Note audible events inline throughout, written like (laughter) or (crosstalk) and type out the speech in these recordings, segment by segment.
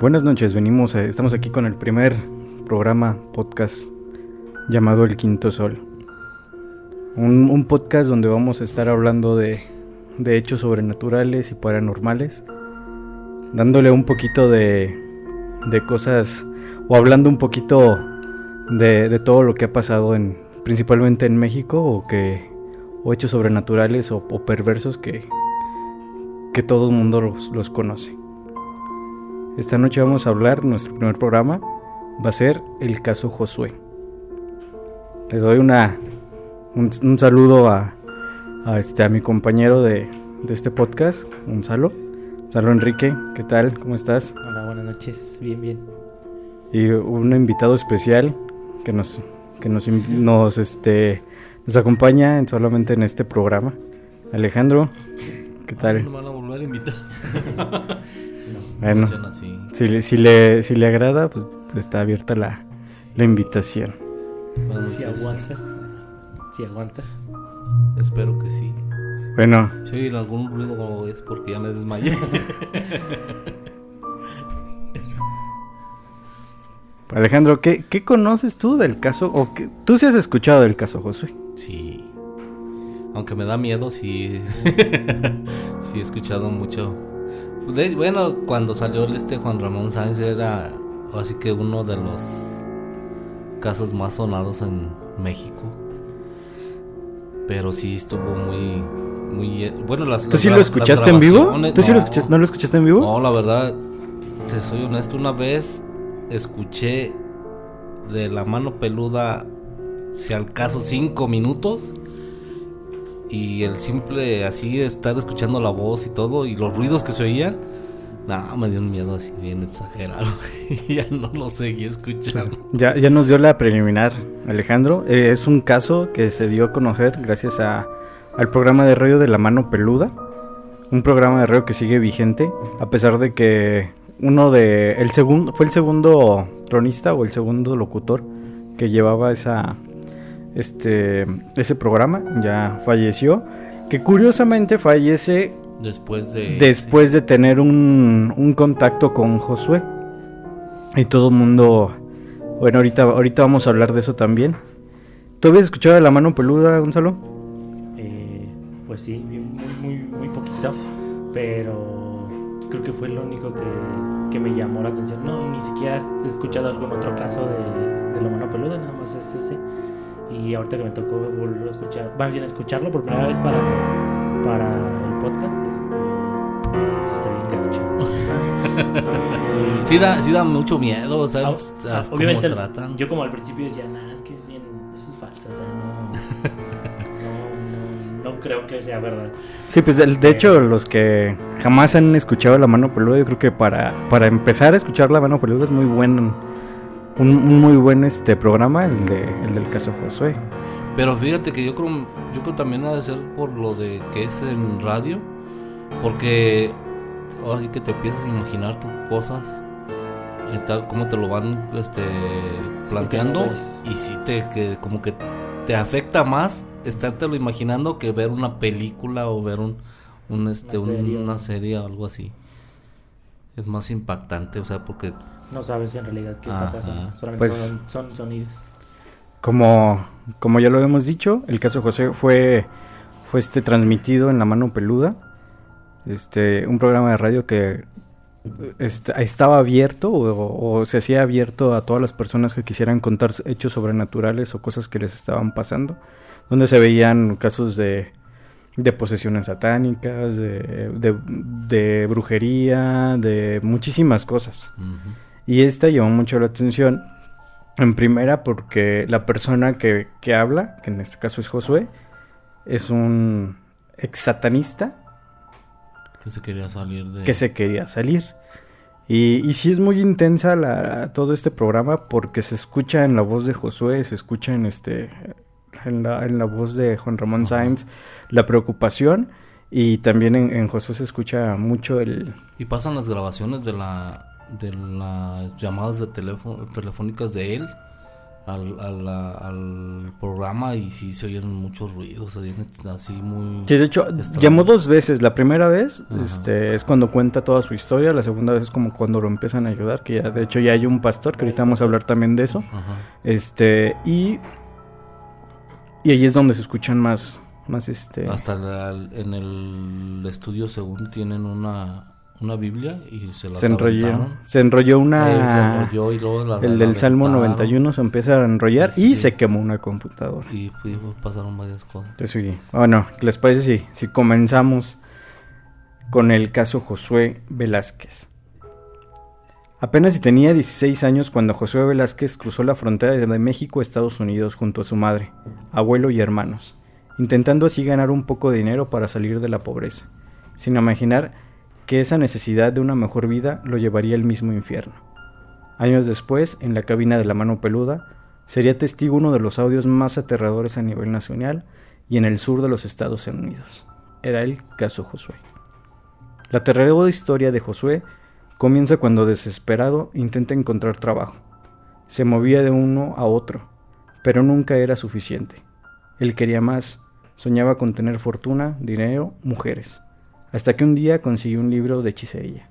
Buenas noches, venimos, estamos aquí con el primer programa podcast llamado El Quinto Sol. Un, podcast donde vamos a estar hablando de, hechos sobrenaturales y paranormales, dándole un poquito de, cosas o hablando un poquito de, todo lo que ha pasado en, principalmente en México o que hechos sobrenaturales o, perversos que, que todo el mundo los conoce. Esta noche vamos a hablar, nuestro primer programa va a ser el caso Josué. Le doy una un, un saludo a, a, este, a mi compañero de, de este podcast, Gonzalo. Gonzalo Enrique, ¿qué tal? ¿Cómo estás? Hola, buenas noches. Bien, bien. Y un invitado especial que nos, que nos, nos, este, nos acompaña en- solamente en este programa. Alejandro, ¿qué No tal? me van a volver a invitar. Bueno, Funciona así. Si le, si le, si le agrada, pues está abierta la, la invitación. Buenas Si noches. aguantas. Si aguantas. Espero que sí. Bueno, Si oyen algún ruido es porque ya me desmayé. (laughs) Alejandro, ¿qué, qué conoces tú del caso? O qué- tú sí has escuchado del caso Josué. sí. Aunque me da miedo, sí. (laughs) sí he escuchado mucho. De- bueno, cuando salió el este Juan Ramón Sáenz era así que uno de los casos más sonados en México. Pero sí estuvo muy muy eh, bueno las ¿Tú las sí lo escuchaste en vivo? ¿Tú sí lo no. escuchaste, no lo escuchaste en vivo? No, la verdad, te soy honesto, una vez escuché de la mano peluda, si al caso, cinco minutos. Y el simple así estar escuchando la voz y todo, y los ruidos que se oían, no, me dio un miedo así bien exagerado. y (laughs) ya no lo seguí escuchando. Ya, ya nos dio la preliminar, Alejandro. Eh, es un caso que se dio a conocer gracias a, al programa de radio de La Mano Peluda. Un programa de radio que sigue vigente, a pesar de que uno de. El segundo. Fue el segundo tronista o el segundo locutor que llevaba esa. Este. ese programa. Ya falleció. Que curiosamente fallece Después de. después de tener un, un contacto con Josué. Y todo el mundo... Bueno, ahorita, ahorita vamos a hablar de eso también. ¿Tú habías escuchado de la mano peluda, Gonzalo? Eh, pues sí, muy, muy, muy poquito. Pero creo que fue lo único que, que me llamó la atención. No, ni siquiera he escuchado algún otro caso de, de la mano peluda, nada más es ese. Y ahorita que me tocó volver a escuchar, más bien escucharlo por primera vez para, para el podcast, este, sí está bien gacho. (laughs) Sí. Da, sí da mucho miedo, o sea, Ah, a- cómo Obviamente, tratan. yo como al principio decía, nah, es que es bien, eso es falso, o sea, no, no, no, no creo que sea verdad. Sí, pues de, de hecho los que jamás han escuchado la mano peluda, yo creo que para, para empezar a escuchar la mano peluda es muy buen... Un, un muy buen este programa, el, de, el del caso Josué. Pero fíjate que yo creo, yo creo también ha de ser por lo de que es en radio, porque ahora sí que te empiezas a imaginar tus cosas, está, cómo te lo van este, planteando, y sí te, que como que te afecta más estártelo imaginando que ver una película o ver un, un este, Una un- serie. una serie o algo así. Es más impactante, o sea, porque No sabes en realidad qué Ajá. está pasando, solamente Pues- son, son sonidos. Como, como ya lo hemos dicho, el caso José fue, fue este transmitido en La Mano Peluda. Este, un programa de radio que este, estaba abierto o, o se hacía abierto a todas las personas que quisieran contar hechos sobrenaturales o cosas que les estaban pasando. Donde se veían casos de, de posesiones satánicas, de, de, de brujería, de muchísimas cosas. Y esta llamó mucho la atención. En primera, porque la persona que, que habla, que en este caso es Josué, es un ex satanista que se quería salir de... que se quería salir. Y, y sí es muy intensa la, todo este programa porque se escucha en la voz de Josué, se escucha en este en la, en la voz de Juan Ramón Ajá. Sáenz la preocupación y también en, en Josué se escucha mucho el, Y pasan las grabaciones de la de las llamadas de teléfono telefónicas de él al, al, al programa y sí se oyeron muchos ruidos, así muy... Sí, de hecho, extraño. llamó dos veces. La primera vez Ajá. este, es cuando cuenta toda su historia, la segunda vez es como cuando lo empiezan a ayudar, que ya, de hecho ya hay un pastor, que ahorita vamos a hablar también de eso. Ajá. Este, y... Y ahí es donde se escuchan más, más este... Hasta la- en el estudio según tienen una, una Biblia y se las se enrolló, aventaron. se enrolló Eh, se una... enrolló y luego la- el la del Salmo aventaron 91 se empieza a enrollar Sí, y sí. se quemó una computadora. Y pues, pasaron varias cosas. Entonces, sí. Bueno, ¿qué les parece si, si comenzamos con el caso Josué Velázquez? Apenas si tenía 16 años cuando Josué Velázquez cruzó la frontera de México a Estados Unidos junto a su madre, abuelo y hermanos, intentando así ganar un poco de dinero para salir de la pobreza, sin imaginar que esa necesidad de una mejor vida lo llevaría al mismo infierno. Años después, en la cabina de la mano peluda, sería testigo uno de los audios más aterradores a nivel nacional y en el sur de los Estados Unidos. Era el caso Josué. La aterradora historia de Josué comienza cuando desesperado intenta encontrar trabajo. Se movía de uno a otro, pero nunca era suficiente. Él quería más, soñaba con tener fortuna, dinero, mujeres, hasta que un día consiguió un libro de hechicería,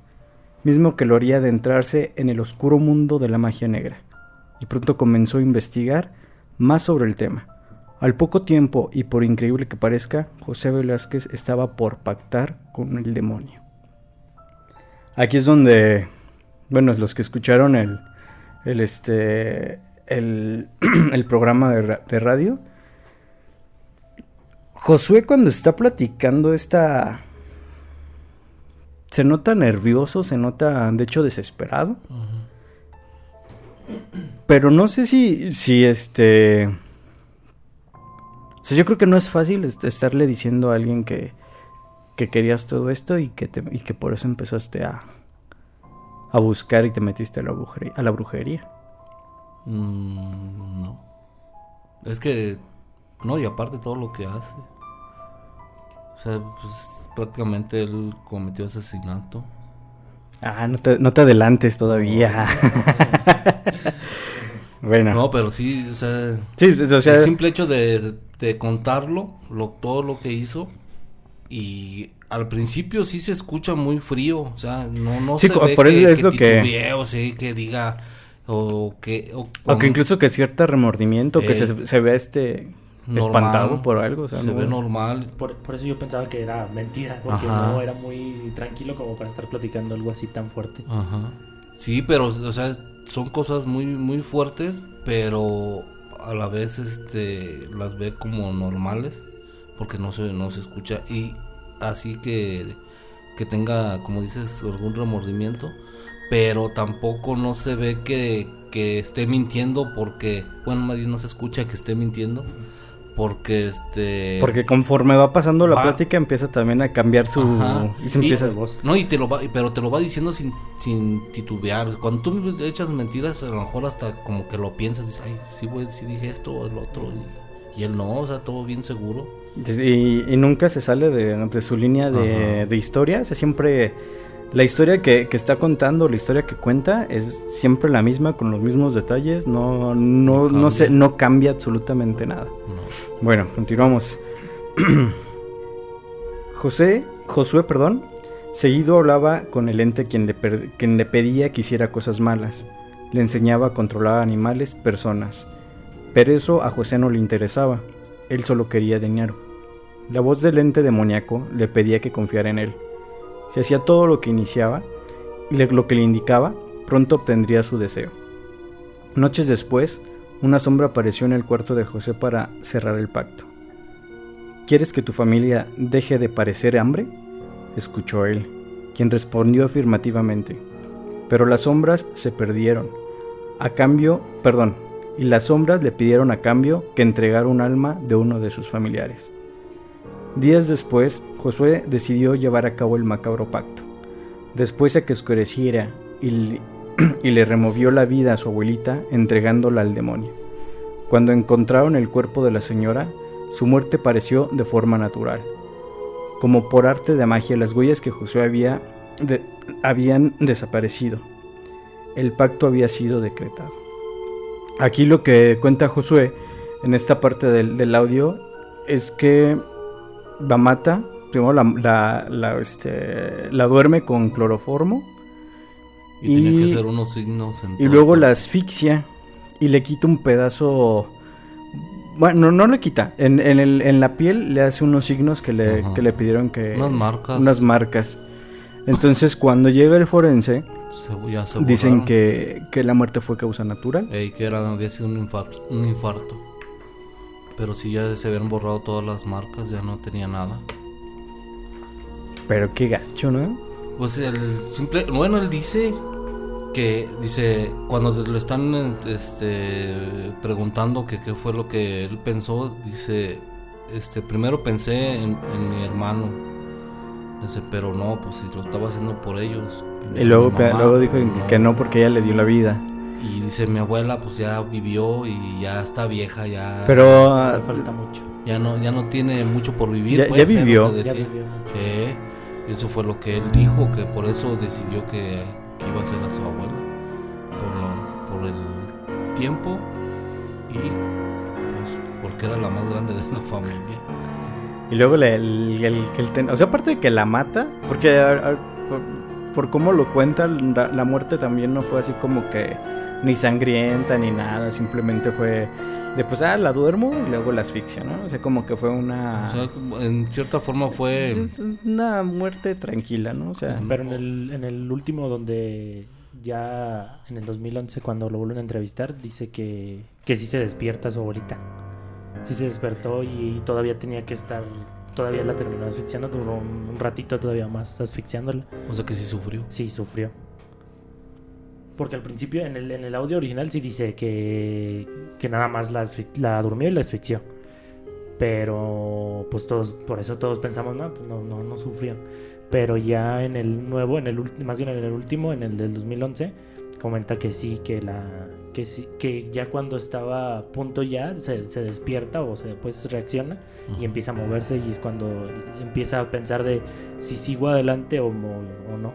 mismo que lo haría adentrarse en el oscuro mundo de la magia negra, y pronto comenzó a investigar más sobre el tema. Al poco tiempo, y por increíble que parezca, José Velázquez estaba por pactar con el demonio. Aquí es donde, bueno, los que escucharon el, el este, el, (clears throat) el programa de, de radio, Josué cuando está platicando esta, se nota nervioso, se nota, de hecho, desesperado. Pero no sé si, si este... Yo creo que no es fácil est- estarle diciendo a alguien que, que querías todo esto y que, te- y que por eso empezaste a, a buscar y te metiste a la brujería. A la brujería. Mm, no. Es que. No, y aparte todo lo que hace. O sea, pues prácticamente él cometió asesinato. Ah, no te, no te adelantes todavía. (laughs) bueno. No, pero sí, o sea. sí, o sea, el simple hecho de, de contarlo, lo, todo lo que hizo. Y al principio sí se escucha muy frío. O sea, no, no Sí, se ve por que, es que lo que- o sí, que diga. O que. O, o que incluso que cierto remordimiento, que Eh, se, se vea este normal, espantado por algo. O sea, se no- ve normal. Por, por eso yo pensaba que era mentira, porque Ajá. no era muy tranquilo como para estar platicando algo así tan fuerte. Ajá. Sí, pero, o sea, son cosas muy, muy fuertes, pero a la vez, este, las ve como normales, porque no se, no se escucha y así que, que tenga, como dices, algún remordimiento, pero tampoco no se ve que, que esté mintiendo porque, bueno, bien no se escucha que esté mintiendo, porque, este... Porque conforme va pasando la Va- plática empieza también a cambiar su... Ajá. Y se Y- empieza... De voz. No, y te lo va, pero te lo va diciendo sin, sin titubear. Cuando tú echas mentiras, a lo mejor hasta como que lo piensas, dices, ay, sí, güey, sí dije esto o el otro. Y, y él no, o sea, todo bien seguro. Y, y nunca se sale de, de su línea de, de historia. O sea, siempre... La historia que, que está contando, la historia que cuenta, es siempre la misma, con los mismos detalles. No, no, No no, se, cambia. no cambia absolutamente nada. No. Bueno, continuamos. (clears throat) José, Josué, perdón, seguido hablaba con el ente quien le, quien le pedía que hiciera cosas malas. Le enseñaba a controlar animales, personas. Pero eso a José no le interesaba. Él solo quería dinero. La voz del ente demoníaco le pedía que confiara en él. Si hacía todo lo que iniciaba, lo que le indicaba, pronto obtendría su deseo. Noches después, una sombra apareció en el cuarto de José para cerrar el pacto. ¿Quieres que tu familia deje de parecer hambre? escuchó él, quien respondió afirmativamente. Pero las sombras se perdieron. A cambio, perdón, y las sombras le pidieron a cambio que entregara un alma de uno de sus familiares. Días después, Josué decidió llevar a cabo el macabro pacto. Después de que oscureciera (clears throat) y, le- removió la vida a su abuelita, entregándola al demonio. Cuando encontraron el cuerpo de la señora, su muerte pareció de forma natural. Como por arte de magia, las huellas que Josué había habían desaparecido. El pacto había sido decretado. Aquí lo que cuenta Josué en esta parte del audio es que la mata, primero la, la, la, este, la duerme con cloroformo Y, tenía que Y- hacer unos signos en y luego la asfixia y le quita un pedazo... Bueno, no le quita. En, en, el- en la piel le hace unos signos que le, que le pidieron que... Unas marcas. Unas marcas. Entonces, cuando llega el forense, Se- ya se dicen que, que la muerte fue causa natural. Ey, que era, había sido un infarto, un infarto. Pero si ya se habían borrado todas las marcas, ya no tenía nada. Pero qué gacho, ¿no? Pues el simple, bueno, él dice que dice cuando le están este preguntando que qué fue lo que él pensó, dice este primero pensé en, en mi hermano. Dice, pero no, pues si lo estaba haciendo por ellos. Y luego, "Mi mamá, luego dijo que no porque ella le dio la vida. Y dice, mi abuela pues ya vivió y ya está vieja, ya Pero Le ah, falta mucho. ya no ya no tiene mucho por vivir. Ya- puede ya ser lo vivió. Ya eso fue lo que él dijo, que por eso decidió que, que iba a ser a su abuela. Por, lo, por el tiempo y pues, porque era la más grande de la familia. y luego le, el, el- el ten- o sea, aparte de que la mata, porque por, por cómo lo cuenta, la, la muerte también no fue así como que ni sangrienta ni nada, simplemente fue de pues, ah, la duermo y luego la asfixia, ¿no? O sea, como que fue una, O sea, en cierta forma fue... una muerte tranquila, ¿no? O sea, Pero en el, en el último donde ya en el 2011 cuando lo vuelven a entrevistar dice que, que sí se despierta su abuelita. Sí se despertó y, todavía tenía que estar, todavía la terminó asfixiando, duró un, un ratito todavía más asfixiándola. O sea que sí sufrió. Sí, sufrió. Porque al principio en el, en el audio original sí dice que, que nada más la, la durmió y la asfixió. Pero pues todos, por eso todos pensamos, no, pues no, no, no sufrió. Pero ya en el nuevo, en el más bien en el último, en el del 2011, comenta que sí, que la que sí, que ya cuando estaba a punto ya se, se despierta o se pues reacciona y empieza a moverse y es cuando empieza a pensar de si sigo adelante o, mo- o no.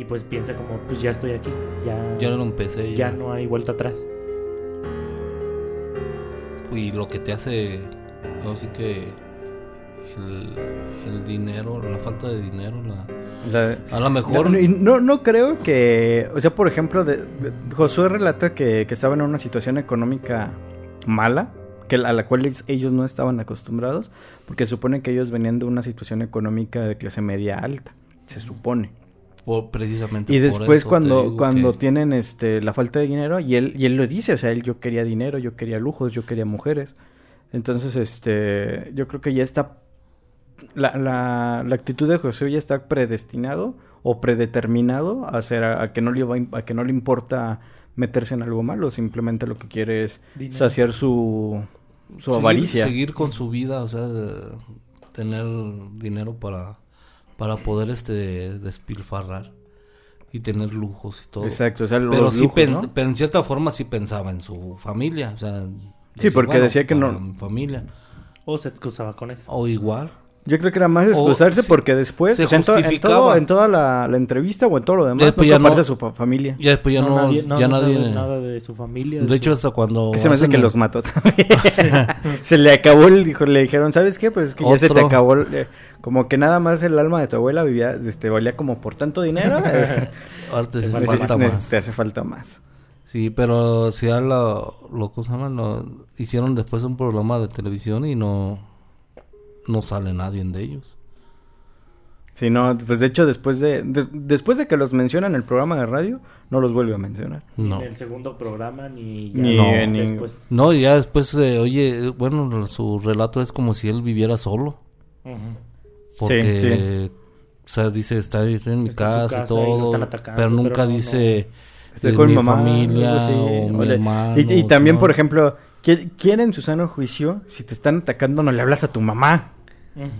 Y pues piensa como, pues ya estoy aquí, ya, Ya lo empecé. ya no hay vuelta atrás. Y lo que te hace, así que el, el dinero, la falta de dinero, la, a lo mejor... No, y no, no creo que, o sea, por ejemplo, de, de- Josué relata que, que estaba en una situación económica mala, que a la cual ellos no estaban acostumbrados, porque supone que ellos venían de una situación económica de clase media alta, se supone. Por- precisamente Y por después eso te cuando, digo cuando que- tienen este la falta de dinero, y él, y él lo dice, o sea, él yo quería dinero, yo quería lujos, yo quería mujeres. Entonces, este, yo creo que ya está la, la, la actitud de José ya está predestinado o predeterminado a hacer a, a que no le va a que no le importa meterse en algo malo, simplemente lo que quiere es Dinero. saciar su su seguir- avaricia. Seguir con su vida, o sea, de- tener dinero para, para poder este despilfarrar y tener lujos y todo. Exacto, o sea, los Pero sí, lujos, pen- ¿no? pero en cierta forma sí pensaba en su familia, o sea, Sí, porque decía que no- mi familia O se excusaba con eso. o igual. Yo creo que era más excusarse se- porque después, se o sea, en, to- en justificaba. todo- en toda la, la entrevista o en todo lo demás, Después no ya no- a su fa- familia. Ya después ya no, nadie, no, ya no sabe nadie. nada de su familia. De su- hecho, hasta cuando Que se me hace que el- los mató también. (laughs) (laughs) se le acabó el dijo, le dijeron, ¿sabes qué? Pues es que ya se te Otro. acabó el- eh, como que nada más el alma de tu abuela vivía, este, valía como por tanto dinero. (laughs) eh, ahora te Te hace falta más. Te hace falta más. Sí, pero si ya lo, lo. Lo hicieron después un programa de televisión y no, no sale nadie de ellos. Sí, no, pues de hecho después de, de- después de que los menciona en el programa de radio, no los vuelve a mencionar. Ni No. en el segundo programa, ni, ya Ni no, ningún- después. No, y ya después, eh, oye, eh, bueno, su relato es como si él viviera solo. Ujú. Porque, o sea, dice, está, estoy en mi Está casa, y casa y lo todo. están atacando, pero nunca pero no, dice, Estoy con mi mamá. familia mi hermano. Y, y también, ¿no? por ejemplo, ¿qui- ¿quién en su sano juicio, si te están atacando, no le hablas a tu mamá?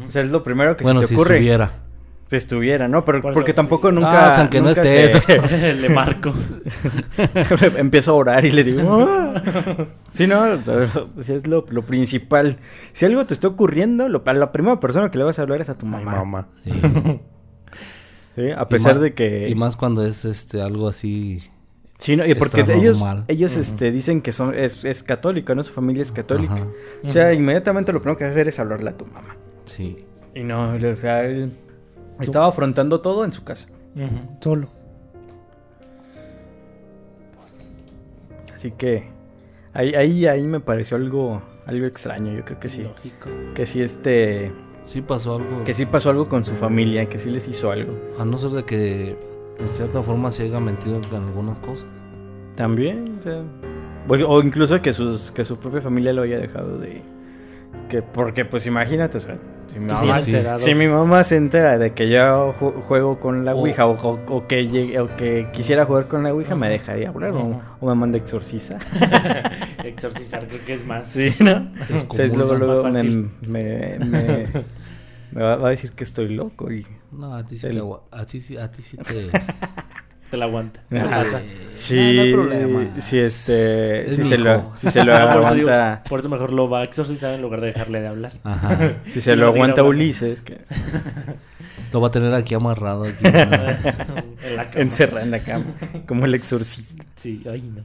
O sea, es lo primero que bueno, se te si ocurre. estuviera. Si estuviera, ¿no? Pero Por eso, porque tampoco sí. nunca. Ah, o sea, que no esté. se- (laughs) Le marco. (laughs) Empiezo a orar y le digo. "Ah". (laughs) Sí, no, o sea, es lo, lo principal. Si algo te está ocurriendo, lo, a la primera persona que le vas a hablar es a tu Ay, mamá. ¿sí? A pesar de que. Y más cuando es este algo así Sí, no, y porque ellos, normal. ellos este, dicen que son es, es católica, ¿no? Su familia es católica. O sea, inmediatamente lo primero que hacer es hablarle a tu mamá. sí. Y no, o sea, él estaba afrontando todo en su casa. Ujú, Solo. Así que ahí, ahí, ahí me pareció algo, algo extraño. Yo creo que sí. Lógico. Que sí, este. Sí pasó algo. Que sí pasó algo con su familia, que sí les hizo algo. A no ser de que en cierta forma se haya mentido en algunas cosas. También, o sea. O, o incluso que sus, que su propia familia lo haya dejado de. Que, porque, pues imagínate, o sea, si mi mamá, se haya enterado. si mi mamá se entera de que yo ju- juego con la Ouija o, o- o que llegue- o que quisiera jugar con la Ouija, me dejaría hablar o, me manda exorcizar. (laughs) Exorcizar creo que es más. Sí, ¿no? Es O sea, es común, luego, luego Más me, fácil. me, me, (laughs) me va, va a decir que estoy loco y... No, a ti sí, El- te, agua- a ti, sí- a ti sí te... (laughs) Te la aguanta. (laughs) ¿Qué Ah, pasa? Sí, No, no hay problema. si este, Es si se, lo, si se lo No, (laughs) por, eso digo- aguanta, por eso mejor lo va a exorcizar en lugar de dejarle de hablar. Ajá. (laughs) si se lo aguanta. Ulises, que Lo va a tener aquí amarrado. Aquí, en la cama. encerra en la cama, como el exorcista. Sí, ay no.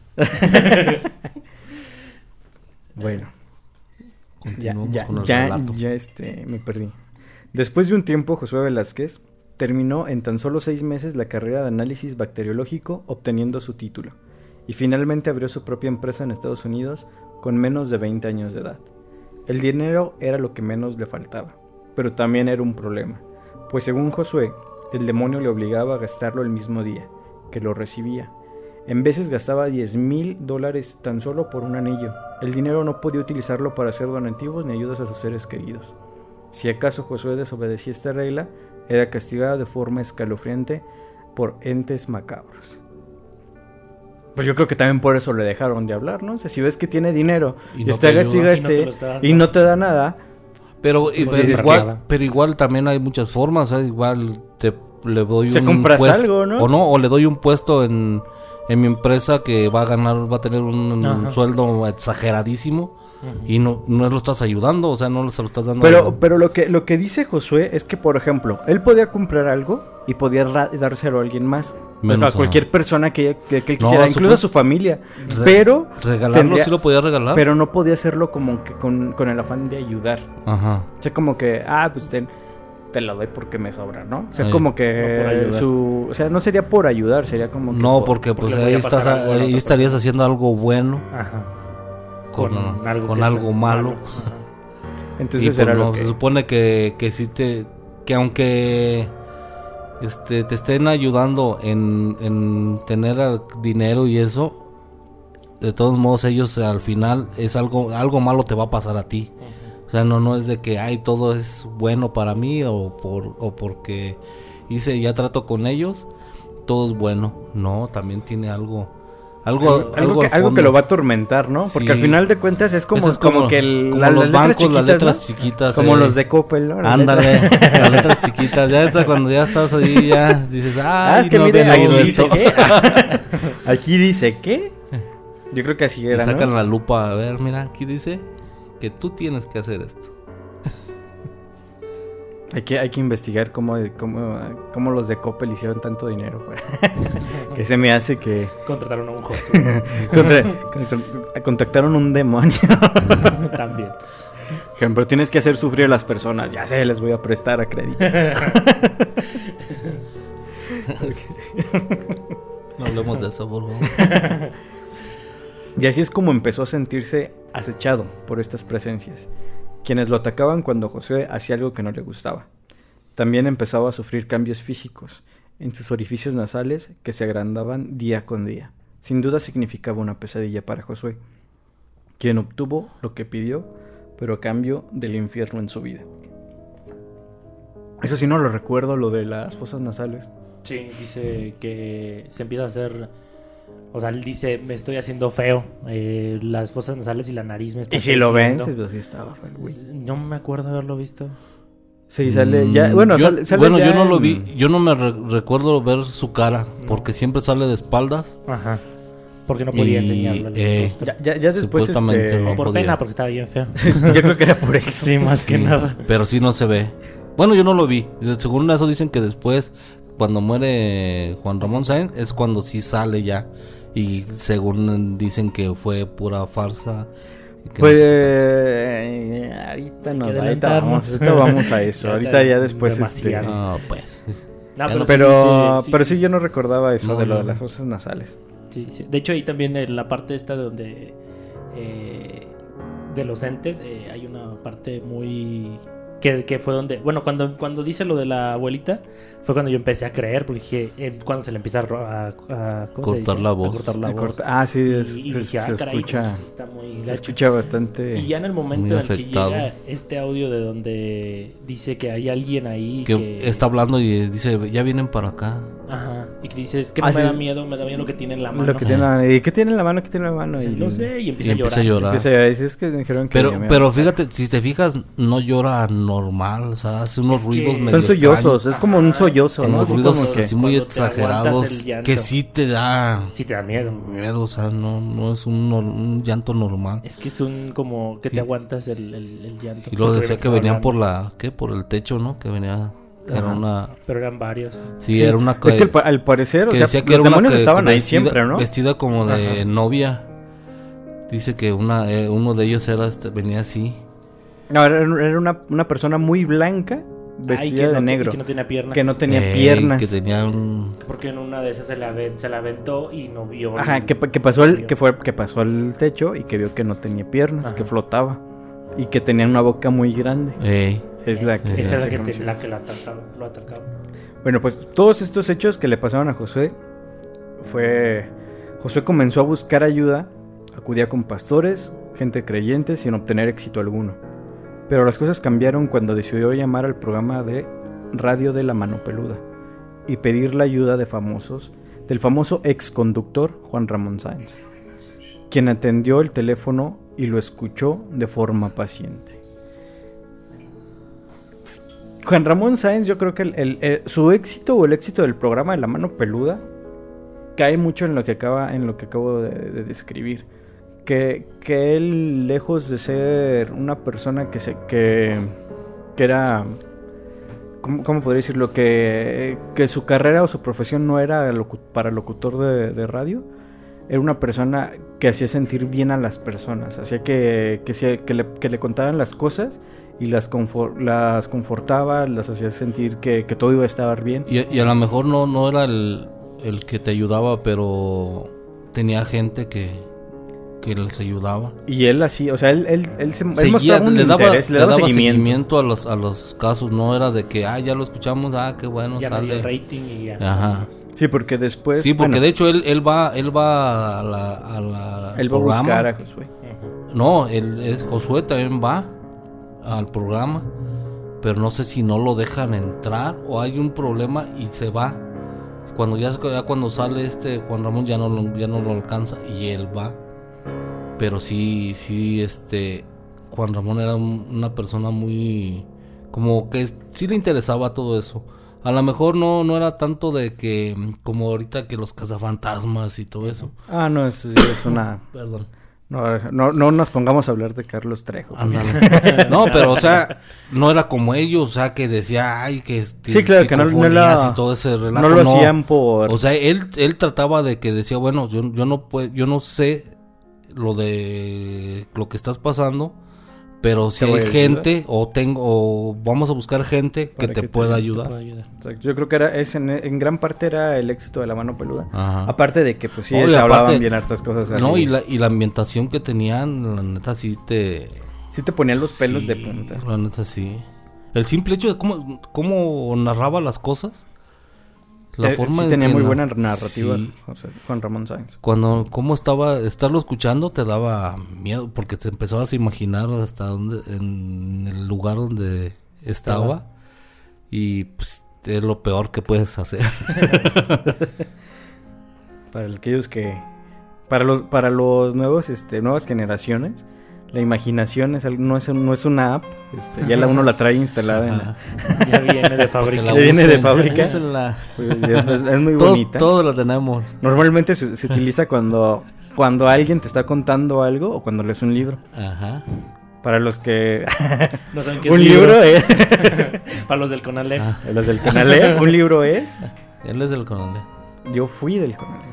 Bueno, ya, Continuamos ya, con el ya, relato. ya, este, me perdí. Después de un tiempo, Josué Velázquez terminó en tan solo seis meses la carrera de análisis bacteriológico obteniendo su título y finalmente abrió su propia empresa en Estados Unidos con menos de 20 años de edad. El dinero era lo que menos le faltaba, pero también era un problema, pues según Josué, el demonio le obligaba a gastarlo el mismo día que lo recibía. En veces gastaba 10 mil dólares tan solo por un anillo. El dinero no podía utilizarlo para hacer donativos ni ayudas a sus seres queridos. Si acaso Josué desobedecía esta regla, era castigado de forma escalofriante por entes macabros. Pues yo creo que también por eso le dejaron de hablar, ¿no? O sea, si ves que tiene dinero Y y, no está te ayuda. castiga Y no te este y no te da nada, Pero, y- Pues pero igual, marcada. pero igual también hay muchas formas. ¿eh? Igual te le doy Se un compras puesto- algo, ¿no? O no, o le doy un puesto en, en mi empresa que va a ganar, va a tener un, sueldo exageradísimo. Y no, no lo estás ayudando, o sea, no se lo estás dando. Pero, pero lo que lo que dice Josué es que, por ejemplo, él podía comprar algo y podía dárselo a alguien más. Menos a a- cualquier persona que, que- que él No, quisiera, incluso a su familia. Re- pero, Regalarlo tendría- sí lo podía regalar. pero no podía hacerlo como que con, con el afán de ayudar. Ajá. O sea, como que, ah, pues ten, te lo doy porque me sobra, ¿no? O sea, como No que ayudar. su... O sea, no sería por ayudar, sería como que No, por- porque pues porque voy ahí, estás, ahí estarías haciendo algo bueno Ajá. Con, algo malo. Entonces y pues, era no, lo que... se supone que, que sí te que aunque este te estén ayudando en, en tener dinero y eso de todos modos ellos al final es algo algo malo te va a pasar a ti. O sea no no es de que ay todo es bueno para mí o por o porque hice ya trato con ellos todo es bueno no también tiene algo algo Algo, algo que, al algo que lo va a atormentar, ¿no? Porque Sí. al final de cuentas es como, es como, que el, como la- los las bancos, las chiquitas, letras ¿no? chiquitas. Como eh. los de Coppel, ¿no? Las Ándale, letras- (laughs) las letras (laughs) chiquitas. Ya está, cuando ya estás ahí, ya dices, Ah, es que no mire, (laughs) aquí dice esto". qué. aquí dice qué. Yo creo que así Y era, sacan ¿no? la lupa, a ver, mira, aquí dice que tú tienes que hacer esto. Hay que, hay que investigar cómo, cómo, cómo los de Coppel hicieron tanto dinero. (laughs) que se me hace que Contrataron a un Josué (laughs) contra- contra- contactaron un demonio. (laughs) también. Pero tienes que hacer sufrir a las personas. Ya sé, les voy a prestar a crédito. No hablemos de eso, por favor. Y así es como empezó a sentirse acechado por estas presencias, quienes lo atacaban cuando Josué hacía algo que no le gustaba. También empezaba a sufrir cambios físicos en sus orificios nasales que se agrandaban día con día. Sin duda significaba una pesadilla para Josué, quien obtuvo lo que pidió, pero a cambio del infierno en su vida. Eso sí no lo recuerdo, lo de las fosas nasales. Sí, dice que se empieza a hacer. O sea, él dice: Me estoy haciendo feo. eh, las fosas nasales y la nariz me están Y si lo ven, creciendo". pues sí estaba el güey. No me acuerdo haberlo visto. Sí, sale ya. Mm, Bueno, yo, sale, sale bueno, ya yo no lo vi, yo no me re- recuerdo ver su cara, porque siempre sale de espaldas. Ajá. Porque no podía Y, enseñarlo. eh. Ya, ya, ya después. Supuestamente este, no. Por podía. pena, porque estaba bien feo. (laughs) Yo creo que era por eso. Sí, más que Sí, nada. Pero sí no se ve. Bueno, yo no lo vi. Según eso dicen que después, cuando muere Juan Ramón Sáenz, es cuando sí sale ya Y según dicen que fue pura farsa. Pues eh, ahorita no, ahorita vamos, ahorita vamos a (laughs) eso. Ahorita ya después este. Ah, pues. No, sí pero sí, pero sí. sí yo no recordaba eso No, de lo no, de las fosas nasales. Sí, sí. De hecho, ahí también en la parte esta donde eh, de los entes eh, hay una parte muy que, que fue donde bueno cuando cuando dice lo de la abuelita fue cuando yo empecé a creer porque dije eh, cuando se le empieza a, ro- a- a- ¿cómo se Cortar dice? la A voz. cortar la voz. Ah, sí, es- y, y se, dije, ah, se caray, escucha pues está muy se gacho. escucha bastante. Y ya en el momento en el que llega este audio de donde dice que hay alguien ahí Que que, está hablando y dice, ya vienen para acá. Ajá, y que dice, es que no Ah, me sí, da miedo, me da miedo lo que tiene en la mano. Lo que tiene en la mano. ¿Y qué tiene en la mano? ¿Qué tiene en la mano? Y- no sé, y Y empieza, empieza a a llorar. Empieza a llorar. Y dice, es que dijeron que Pero, pero fíjate, si te fijas, no llora normal, o sea, hace unos Es ruidos Son medio Son sollozos, es como un sollozo, como ¿no? Así ruidos como que- así muy exagerados, que sí te da Sí te da miedo. miedo, o sea, no, no es un, un llanto normal. Es que es un como que te Y- aguantas el, el, el llanto. Y Porque decía que venían hablando. por la, ¿qué? Por el techo, ¿no? Que venía, era una, Pero eran varios. sí, Sí, era una Es que al, pa- al parecer, o que sea, decía que los demonios que- estaban ahí vestida- siempre, ¿no? Vestida como de Ajá. novia. Dice que una, eh, uno de ellos era, este, venía así. No, era, era una, una persona muy blanca, vestida que de no, negro, Que no tenía piernas. que no tenía Ey, piernas. Que tenía un... Porque en una de esas se la, se la aventó y no vio. Ajá, el- que, que pasó el, que fue, que pasó al techo y que vio que no tenía piernas, Ajá. que flotaba. Y que tenía una boca muy grande. Ey, Es la que. Esa es la que, te- la que la atacaba, lo atacaba. Bueno, pues todos estos hechos que le pasaron a Josué fue. Josué comenzó a buscar ayuda, acudía con pastores, gente creyente, sin obtener éxito alguno. Pero las cosas cambiaron cuando decidió llamar al programa de Radio de la Mano Peluda y pedir la ayuda de famosos, del famoso ex conductor Juan Ramón Sáenz, quien atendió el teléfono y lo escuchó de forma paciente. Juan Ramón Sáenz, yo creo que el- eh, su éxito o el éxito del programa de la mano peluda cae mucho en lo que acaba, en lo que acabo de describir. Que, que él, lejos de ser una persona que se. que, que era. ¿Cómo, cómo podría decirlo? Que, que su carrera o su profesión no era locu- para locutor de, de radio. Era una persona que hacía sentir bien a las personas. Hacía que, que, que le, que le contaran las cosas y las, confor- las confortaba, las hacía sentir que, que todo iba a estar bien. Y, y a lo mejor no, no era el, el que te ayudaba, pero tenía gente que, que les ayudaba. Y él así, o sea, él, él, él se él Seguía, mostraba un le daba, interés, le le daba, daba seguimiento. seguimiento, a, los, a los casos, no era de que, ah, ya lo escuchamos, ah, qué bueno, ya sale. rating y ya. Ajá. Sí, porque después. sí, porque bueno, de hecho él, él va, él va a la, a la- al él va a programa. buscar a Josué. No, él es Josué también va al programa, pero no sé si no lo dejan entrar o hay un problema y se va. Cuando ya, ya cuando sale este Juan Ramón ya no lo, ya no lo alcanza y él va. Pero sí, sí, este Juan Ramón era un- una persona muy como que sí le interesaba todo eso. A lo mejor no, no era tanto de que como ahorita que los cazafantasmas y todo eso. Ah, no, es, es una. (coughs) Perdón. No, no, no nos pongamos a hablar de Carlos Trejo. Ándale. (laughs) No, pero o sea, no era como ellos, o sea, que decía, ay, que Sí, claro, que no- no psicofonías la- y todo ese relajo. no lo hacían por. O sea, él, él trataba de que decía, bueno, yo, yo no puedo, yo no sé lo de lo que estás pasando, pero si hay gente o tengo o vamos a buscar gente que te que pueda te ayudar. Puedo ayudar. Exacto, Yo creo que era, es en, en gran parte era el éxito de la mano peluda. Ajá. Aparte de que, pues sí, Oye, se hablaban aparte- bien hartas cosas. así. No, y la, y la ambientación que tenían, la neta sí te Sí te ponían los pelos de punta. La neta sí. El simple hecho de cómo, cómo narraba las cosas. La Eh, forma sí tenía que muy na- buena narrativa Sí. Juan Ramón Sáenz. Cuando, cómo estaba, estarlo escuchando te daba miedo porque te empezabas a imaginar hasta dónde, en el lugar donde estaba. Y pues es lo peor que puedes hacer. (laughs) Para aquellos que. Para los, para los nuevos, este, nuevas generaciones, la imaginación es, no, es, no es una app. Este, ya la uno la trae instalada en la- Ya viene de (laughs) fábrica. la Ya viene de fábrica. pues, es, es- es muy Todos, bonita. todos lo tenemos. Normalmente se, se utiliza cuando, cuando alguien te está contando algo o cuando lees un libro. Ajá. Para los que. (laughs) No saben qué es un libro, eh. (laughs) Para los del Conalep. Ah, Los del Conalep, un libro es. él es del Conalep. Yo fui del Conalep.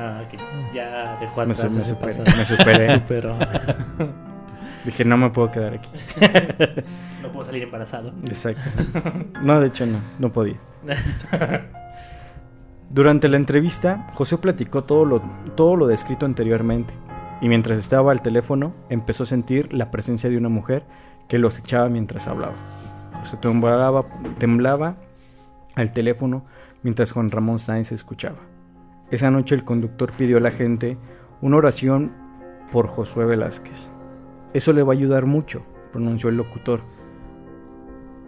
Ah, ok. Ya dejó Me, atrás su- me ese superé, me superé. (laughs) Superó. (laughs) Dije, no me puedo quedar aquí. (laughs) no puedo salir embarazado. Exacto. No, de hecho no, no podía. Durante la entrevista, José platicó todo lo, todo lo descrito anteriormente, y mientras estaba al teléfono, empezó a sentir la presencia de una mujer que los echaba mientras hablaba. José temblaba, temblaba al teléfono mientras Juan Ramón Sáenz escuchaba. Esa noche el conductor pidió a la gente una oración por Josué Velázquez. Eso le va a ayudar mucho, pronunció el locutor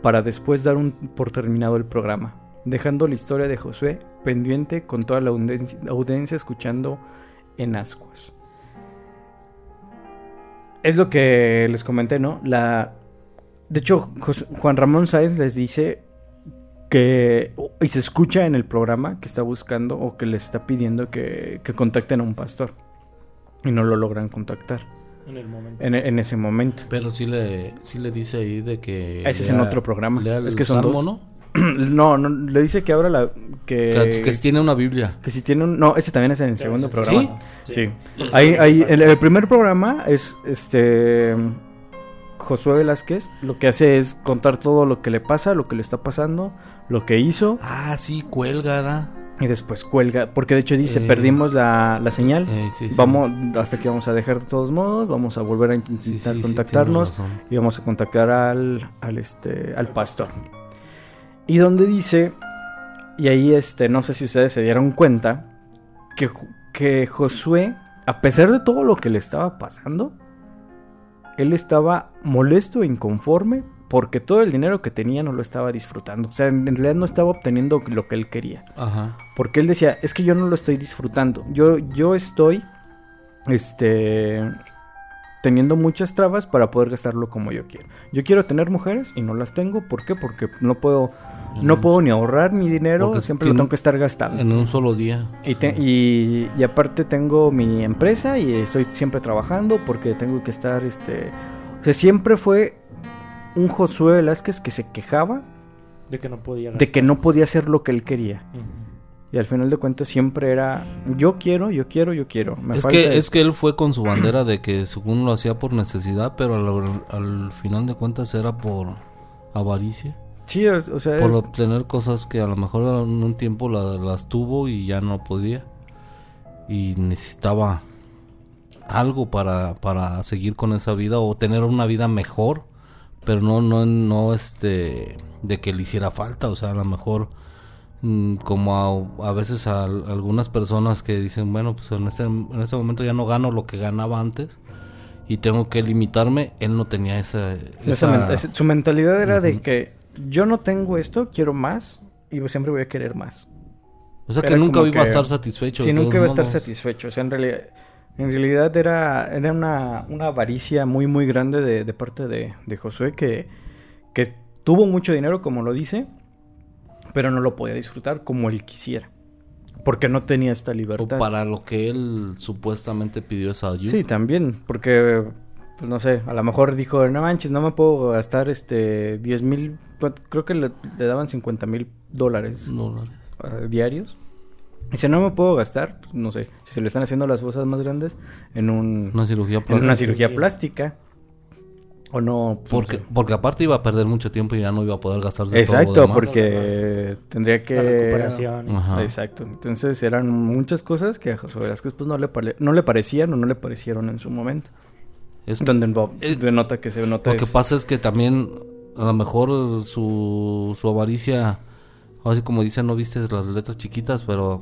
para después dar un por terminado el programa, dejando la historia de Josué pendiente con toda la audiencia, escuchando en ascuas. Es lo que les comenté, ¿no? La, de hecho, Juan Ramón Sáenz les dice que, y se escucha en el programa que está buscando o que le está pidiendo que, que contacten a un pastor. Y no lo logran contactar En el momento. en, en ese momento. Pero sí le, sí le dice ahí de que... Ese es en otro programa. Es que son Salmo, dos. ¿no? (clears throat) no, no, le dice que ahora la. Que, Que, que si tiene una Biblia. que si tiene un. No, ese también es en el segundo sí, programa. sí. Sí. Sí. Ahí, ahí, el, el primer programa es este. Josué Velázquez lo que hace es contar todo lo que le pasa, lo que le está pasando, lo que hizo Ah, sí, cuelga, ¿da? y después cuelga. Porque de hecho dice: Eh, perdimos la, la señal. Eh, sí, sí. Vamos, hasta aquí vamos a dejar de todos modos, vamos a volver a intentar sí, contactarnos. y vamos a contactar al, al, este, al pastor. Y donde dice, y ahí este, no sé si ustedes se dieron cuenta, que, que Josué, a pesar de todo lo que le estaba pasando, él estaba molesto e inconforme porque todo el dinero que tenía no lo estaba disfrutando. O sea, en realidad no estaba obteniendo lo que él quería. Ajá. Porque él decía, es que yo no lo estoy disfrutando. Yo, yo estoy, este, teniendo muchas trabas para poder gastarlo como yo quiero. Yo quiero tener mujeres y no las tengo. ¿Por qué? Porque no puedo, no puedo ni ahorrar mi dinero. Porque Siempre lo tengo que estar gastando. En un solo día. Y, te- y, y aparte tengo mi empresa y estoy siempre trabajando porque tengo que estar, este... O sea, siempre fue un Josué Velázquez que se quejaba De que no podía de que no podía hacer lo que él quería. Y al final de cuentas siempre era yo quiero, yo quiero, yo quiero. Me es falta que, esto. es que él fue con su bandera de que según lo hacía por necesidad, pero al, al final de cuentas era por avaricia. Sí, o, o sea, Por es- obtener cosas que a lo mejor en un tiempo la- las tuvo y ya no podía. Y necesitaba algo para, para seguir con esa vida o tener una vida mejor. Pero no, no, no este, de que le hiciera falta. O sea, a lo mejor mm, como a, a veces a, al- algunas personas que dicen, bueno, pues en este, en este momento ya no gano lo que ganaba antes. Y tengo que limitarme. Él no tenía esa... su mentalidad era de que yo no tengo esto, quiero más y siempre voy a querer más. o sea, que era nunca iba a estar satisfecho. Sí, nunca iba a estar satisfecho. O sea, en realidad, en realidad era, era una, una avaricia muy, muy grande de, de parte de, de Josué que, que tuvo mucho dinero, como lo dice, pero no lo podía disfrutar como él quisiera. Porque no tenía esta O libertad. para lo que él supuestamente pidió esa ayuda. Sí, también, porque, pues no sé, a lo mejor dijo, no manches, no me puedo gastar este 10 mil, creo que le, le daban 50 mil dólares Dólares. eh, diarios. Dice, no me puedo gastar, pues, no sé, si se le están haciendo las cosas más grandes en, un, Una cirugía en plástica. una cirugía plástica. O no. pues, Porque, no sé. porque aparte iba a perder mucho tiempo y ya no iba a poder gastarse todo lo Exacto, demás. porque tendría que... La recuperación. Ajá. Exacto. Entonces eran muchas cosas que a José Velázquez pues, no, le pare- no le parecían o no le parecieron en su momento. Es- Donde Bob Eh, denota que se nota lo que es- pasa es que también a lo mejor su, su avaricia, así como dicen, no viste las letras chiquitas, pero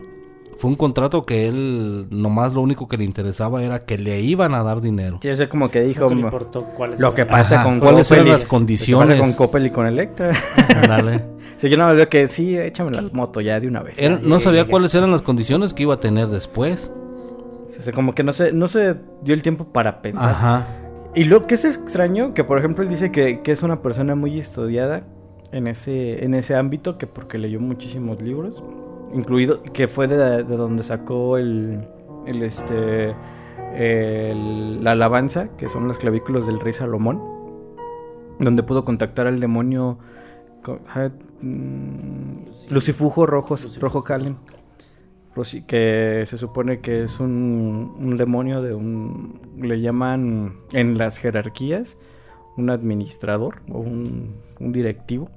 fue un contrato que él nomás lo único que le interesaba era que le iban a dar dinero. Sí, o sea, como que dijo "Ma- importó cuáles lo eran. que pasa Ajá, con ¿cuáles Coppel eran las lo que pasa condiciones? con Coppel y con Electra. (laughs) Ándale. sí, yo nada más veo que sí, échame la moto ya de una vez. Él Ya, no ya, sabía ya. cuáles eran las condiciones que iba a tener después. O sea, como que no se, no se dio el tiempo para pensar. Ajá. Y lo que es extraño, que por ejemplo él dice que, que es una persona muy estudiada en ese, en ese ámbito, que porque leyó muchísimos libros, incluido, que fue de, de donde sacó el, el este, el- la alabanza, que son los clavículos del rey Salomón, donde pudo contactar al demonio co- ah, mm, Lucifujo Rojo, Lucifujo. Rojo Calen. Que se supone que es un, un demonio de un... Le llaman en las jerarquías un administrador o un, un directivo.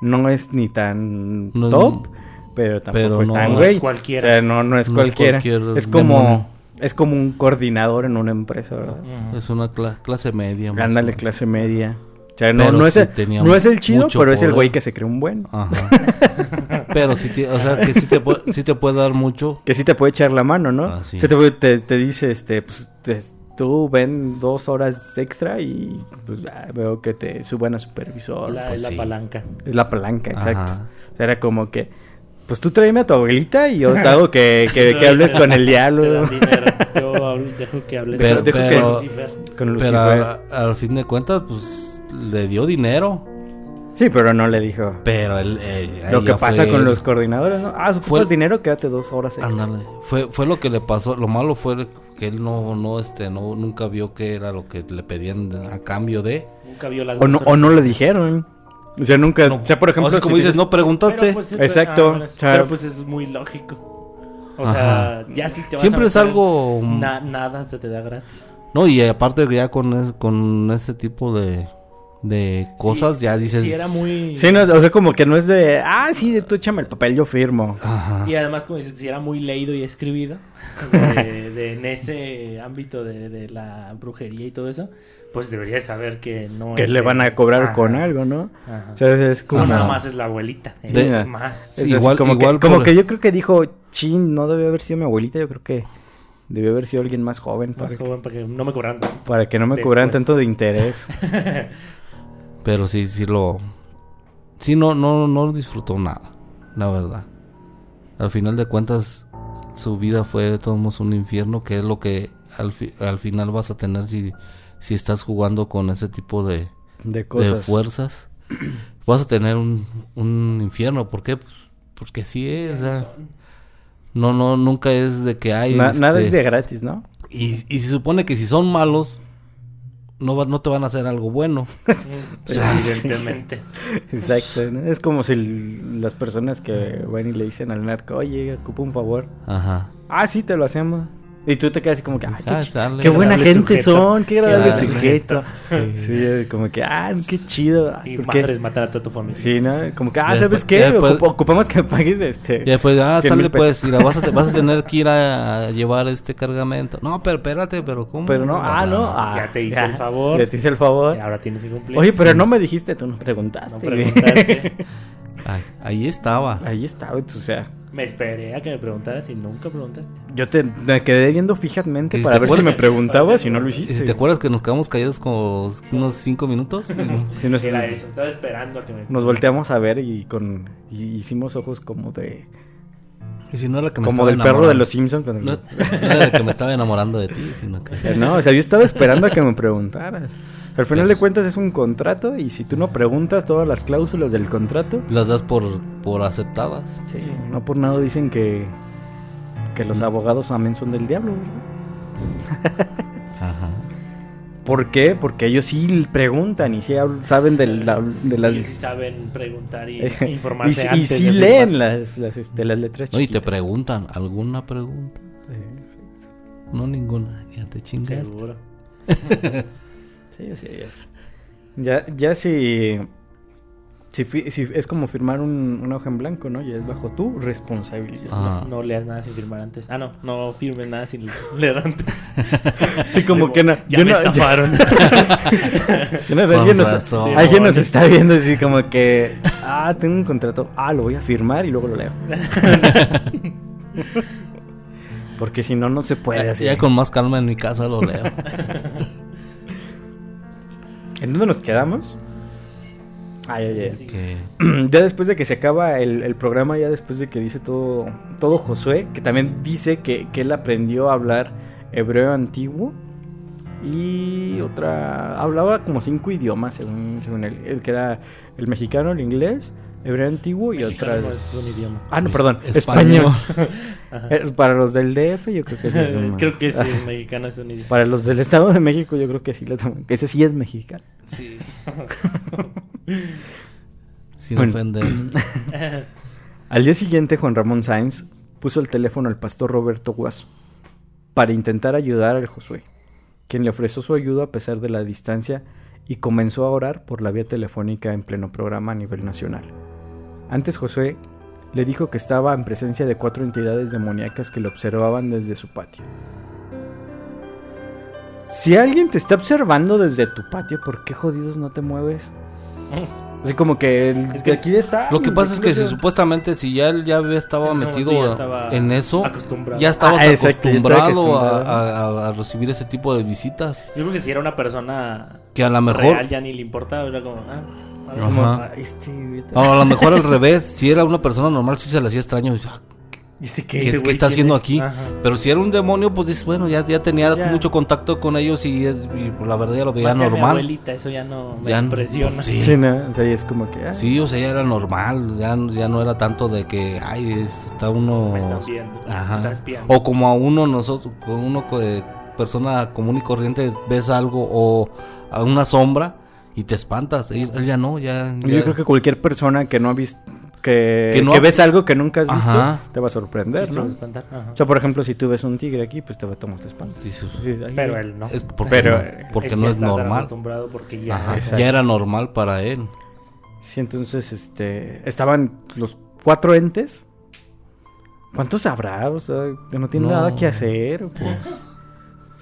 No es ni tan No es- top, pero tampoco pero es no tan güey. cualquiera. O sea, no, no es No es cualquiera. cualquier es como... demonio. Es como un coordinador en una empresa, ¿verdad? Es una cla- clase media. Ándale, clase media. O sea, no, Pero no, es el, no es el chido, pero es el güey que se cree un buen. Ajá. (laughs) Pero sí, te- o sea, que sí te, pu- sí te puede dar mucho. Que sí te puede echar la mano, ¿no? Ah, sí. Se te, puede- te, te dice, este, pues, te- tú ven dos horas extra y pues ah, veo que te suban a supervisor. la, pues, la sí. palanca. es la palanca, exacto. Ajá. O sea, era como que, pues tú tráeme a tu abuelita y yo te hago que, (laughs) que, que hables con el Te diablo, dan dinero. Yo hablo- dejo que hables Pero- con dejo que- pero- Lucifer. con Pero al fin de cuentas, pues le dio dinero. Sí, pero no le dijo. Pero él. eh, Lo que pasa fue- con los coordinadores, ¿no? Ah, Fue- dinero, quédate dos horas extra. Ándale. Fue, fue lo que le pasó. Lo malo fue que él no, no, este, no, nunca vio que era lo que le pedían a cambio de. Nunca vio las O no, o no le dijeron. O sea, nunca. No. O sea, por ejemplo, O sea, como si dices, no preguntaste. Pero, pues, Exacto, pero- ah, pero, pues es muy lógico. O sea, ya si te vas Siempre a es algo. na- nada se te da gratis. No, y aparte ya con, es- con ese tipo de, de cosas, Sí, ya dices. Sí, era muy. Sí, no, o sea, como que no es de. Ah, sí, tú échame el papel, yo firmo. Ajá. Y además, como dices, si era muy leído y escribido, (laughs) de, de- en ese ámbito de, de la brujería y todo eso, pues debería saber que no Que es le de- van a cobrar Ajá, con algo, ¿no? ajá. O sea, es como. Como nada más es la abuelita. Es De- más. es Igual- como igual que, como que yo creo que dijo, chin, no debe haber sido mi abuelita, yo creo que debió haber sido alguien más joven para, Más que, joven para que no me cobraran tanto. para que no me cobraran tanto de interés. (laughs) Pero sí, sí lo. Sí, no, no, no disfrutó nada, la verdad. Al final de cuentas, su vida fue de todos modos un infierno, que es lo que al, fi- al final vas a tener si, si estás jugando con ese tipo de, De fuerzas. (clears throat) Vas a tener un, un infierno. ¿Por qué? Pues porque así es. o sea, no, no, nunca es de que hay. Na- Nada este, es de gratis, ¿no? y, y se supone que si son malos, no, va- no te van a hacer algo bueno. (laughs) Evidentemente. Exacto. ¿no? Es como si el- las personas que van y le dicen al narco, oye, ocupa un favor. Ajá. Ah, sí, te lo hacemos. Y tú te quedas así como que, ah, qué, Ah, qué buena gente sujeto. son, qué agradable Sí, sujeto. (laughs) sí. Sí, como que, ah, qué chido. Y ¿por qué? madres matar a toda tu familia. Sí, ¿no? Como que, ah, ¿sabes qué? después- Ocupa- ocupamos que pagues este. Y después, ah, 100 mil sale pues, mira, vas a, te- vas a (laughs) tener que ir a, llevar este cargamento. No, pero espérate, pero ¿cómo? Pero no, ah, no. ah, Ya te hice el favor. Ya te hice el favor. Y ahora tienes que cumplir. Oye, pero Sí. no me dijiste, tú no preguntaste. No preguntaste. (laughs) Ay, ahí estaba. Ahí estaba, o sea. Me esperé a que me preguntaras y nunca preguntaste. Yo te me quedé viendo fijamente ¿Y si para ver si me preguntabas y no lo ¿Y hiciste. si te acuerdas que nos quedamos callados como unos cinco minutos? (laughs) Sí, nos, Era eso. Estaba esperando a que me. nos volteamos a ver y con y hicimos ojos como de y si no era que me como del perro de los Simpsons el- No, (laughs) no era que me estaba enamorando de ti, sino que... (laughs) No, o sea, yo estaba esperando a que me preguntaras. Al final de cuentas es un contrato y si tú no preguntas todas las cláusulas del contrato, Las das por, por aceptadas. sí, no por nada dicen que que los abogados también son del diablo. Ajá. ¿Por qué? Porque ellos sí preguntan y sí saben de, la- de las Ellos sí saben preguntar y (laughs) y, informarse sí- y antes sí de leen las, las, este, las letras No, y te chiquitas. preguntan, ¿alguna pregunta? Sí, sí. No, ninguna. Ya te chingaste. Seguro. (laughs) Sí, sí, es. Ya, ya si, si, fi- si es como firmar un, una hoja en blanco, ¿no? Ya es bajo tu responsabilidad. Ah. No leas nada sin firmar antes. Ah, no. No firmes nada sin (laughs) leer antes. Sí, como que no. Ya yo me no- estafaron. (laughs) no- alguien, nos, alguien nos está viendo así como que, ah, tengo un contrato, ah, lo voy a firmar y luego lo leo. (laughs) Porque si no, no se puede así. ya con más calma en mi casa lo leo. ¿En dónde nos quedamos? Ay, ay, ay. Sí. que (clears throat) ya después de que se acaba el, el programa, ya después de que dice todo, todo Josué, que también dice que, que él aprendió a hablar hebreo antiguo y otra, hablaba como cinco idiomas según, según él, el que era el mexicano, el inglés, hebreo antiguo y Mexicano otras... es un idioma. Ah, no, perdón, Español. (laughs) Para los del DF yo creo que sí es (laughs) un- Creo que sí, (laughs) mexicano es un idioma. Para los del Estado de México yo creo que sí lo toman, que ese sí es mexicano. Sí. Sin Bueno. ofender. (clears throat) Al día siguiente, Juan Ramón Sáenz puso el teléfono al pastor Roberto Guaso para intentar ayudar al Josué, quien le ofreció su ayuda a pesar de la distancia y comenzó a orar por la vía telefónica en pleno programa a nivel nacional. Antes Josué le dijo que estaba en presencia de cuatro entidades demoníacas que lo observaban desde su patio. Si alguien te está observando desde tu patio, ¿por qué jodidos no te mueves? (laughs) Así como que el Es que de aquí está. Lo que pasa es que si supuestamente si ya él ya había- estaba En metido momento ya estaba en eso, acostumbrado. ya estabas Ah, exacto, ya estaba acostumbrado a, acostumbrado. a- a recibir ese tipo de visitas. Yo creo que si era una persona Que a lo mejor, real ya ni le importaba, era como, ah, a ver, Como. "Ah, este, vete". o a lo mejor al (laughs) revés, si era una persona normal, sí se le hacía extraño. ah, ¿Este ¿Qué, qué? qué está quién haciendo es? aquí? Ajá. Pero si era un demonio, pues dices, bueno, ya, ya tenía Ya. mucho contacto con ellos y, es- y, pues, la verdad ya lo veía Mate a mi normal. abuelita, eso ya no me Ya, impresiona. pues, sí. Sí, no, o sea, es como que. ah, Sí, o sea, ya era normal, ya, ya no era tanto de que, ay, es- está uno... Me están viendo, me Ajá. O como a uno, nosotros, con uno que persona común y corriente, ves algo o a una sombra y te espantas. Él, él ya no, ya... Yo ya- creo que cualquier persona que no ha visto. Que, Que no que ha- ves algo que nunca has visto, Ajá. te va a sorprender, Sí, se ¿no? va a ajá. O sea, por ejemplo, si tú ves un tigre aquí, pues te va a tomar tu espalda. Sí, sí, Pero él no. Es porque, Pero, no, porque Él no ya es normal. acostumbrado porque ya. Ajá, Exacto. ya era normal para él. Sí, entonces, este. Estaban los cuatro entes. ¿Cuántos habrá? O sea, que no tiene No. nada que hacer. ¿o qué?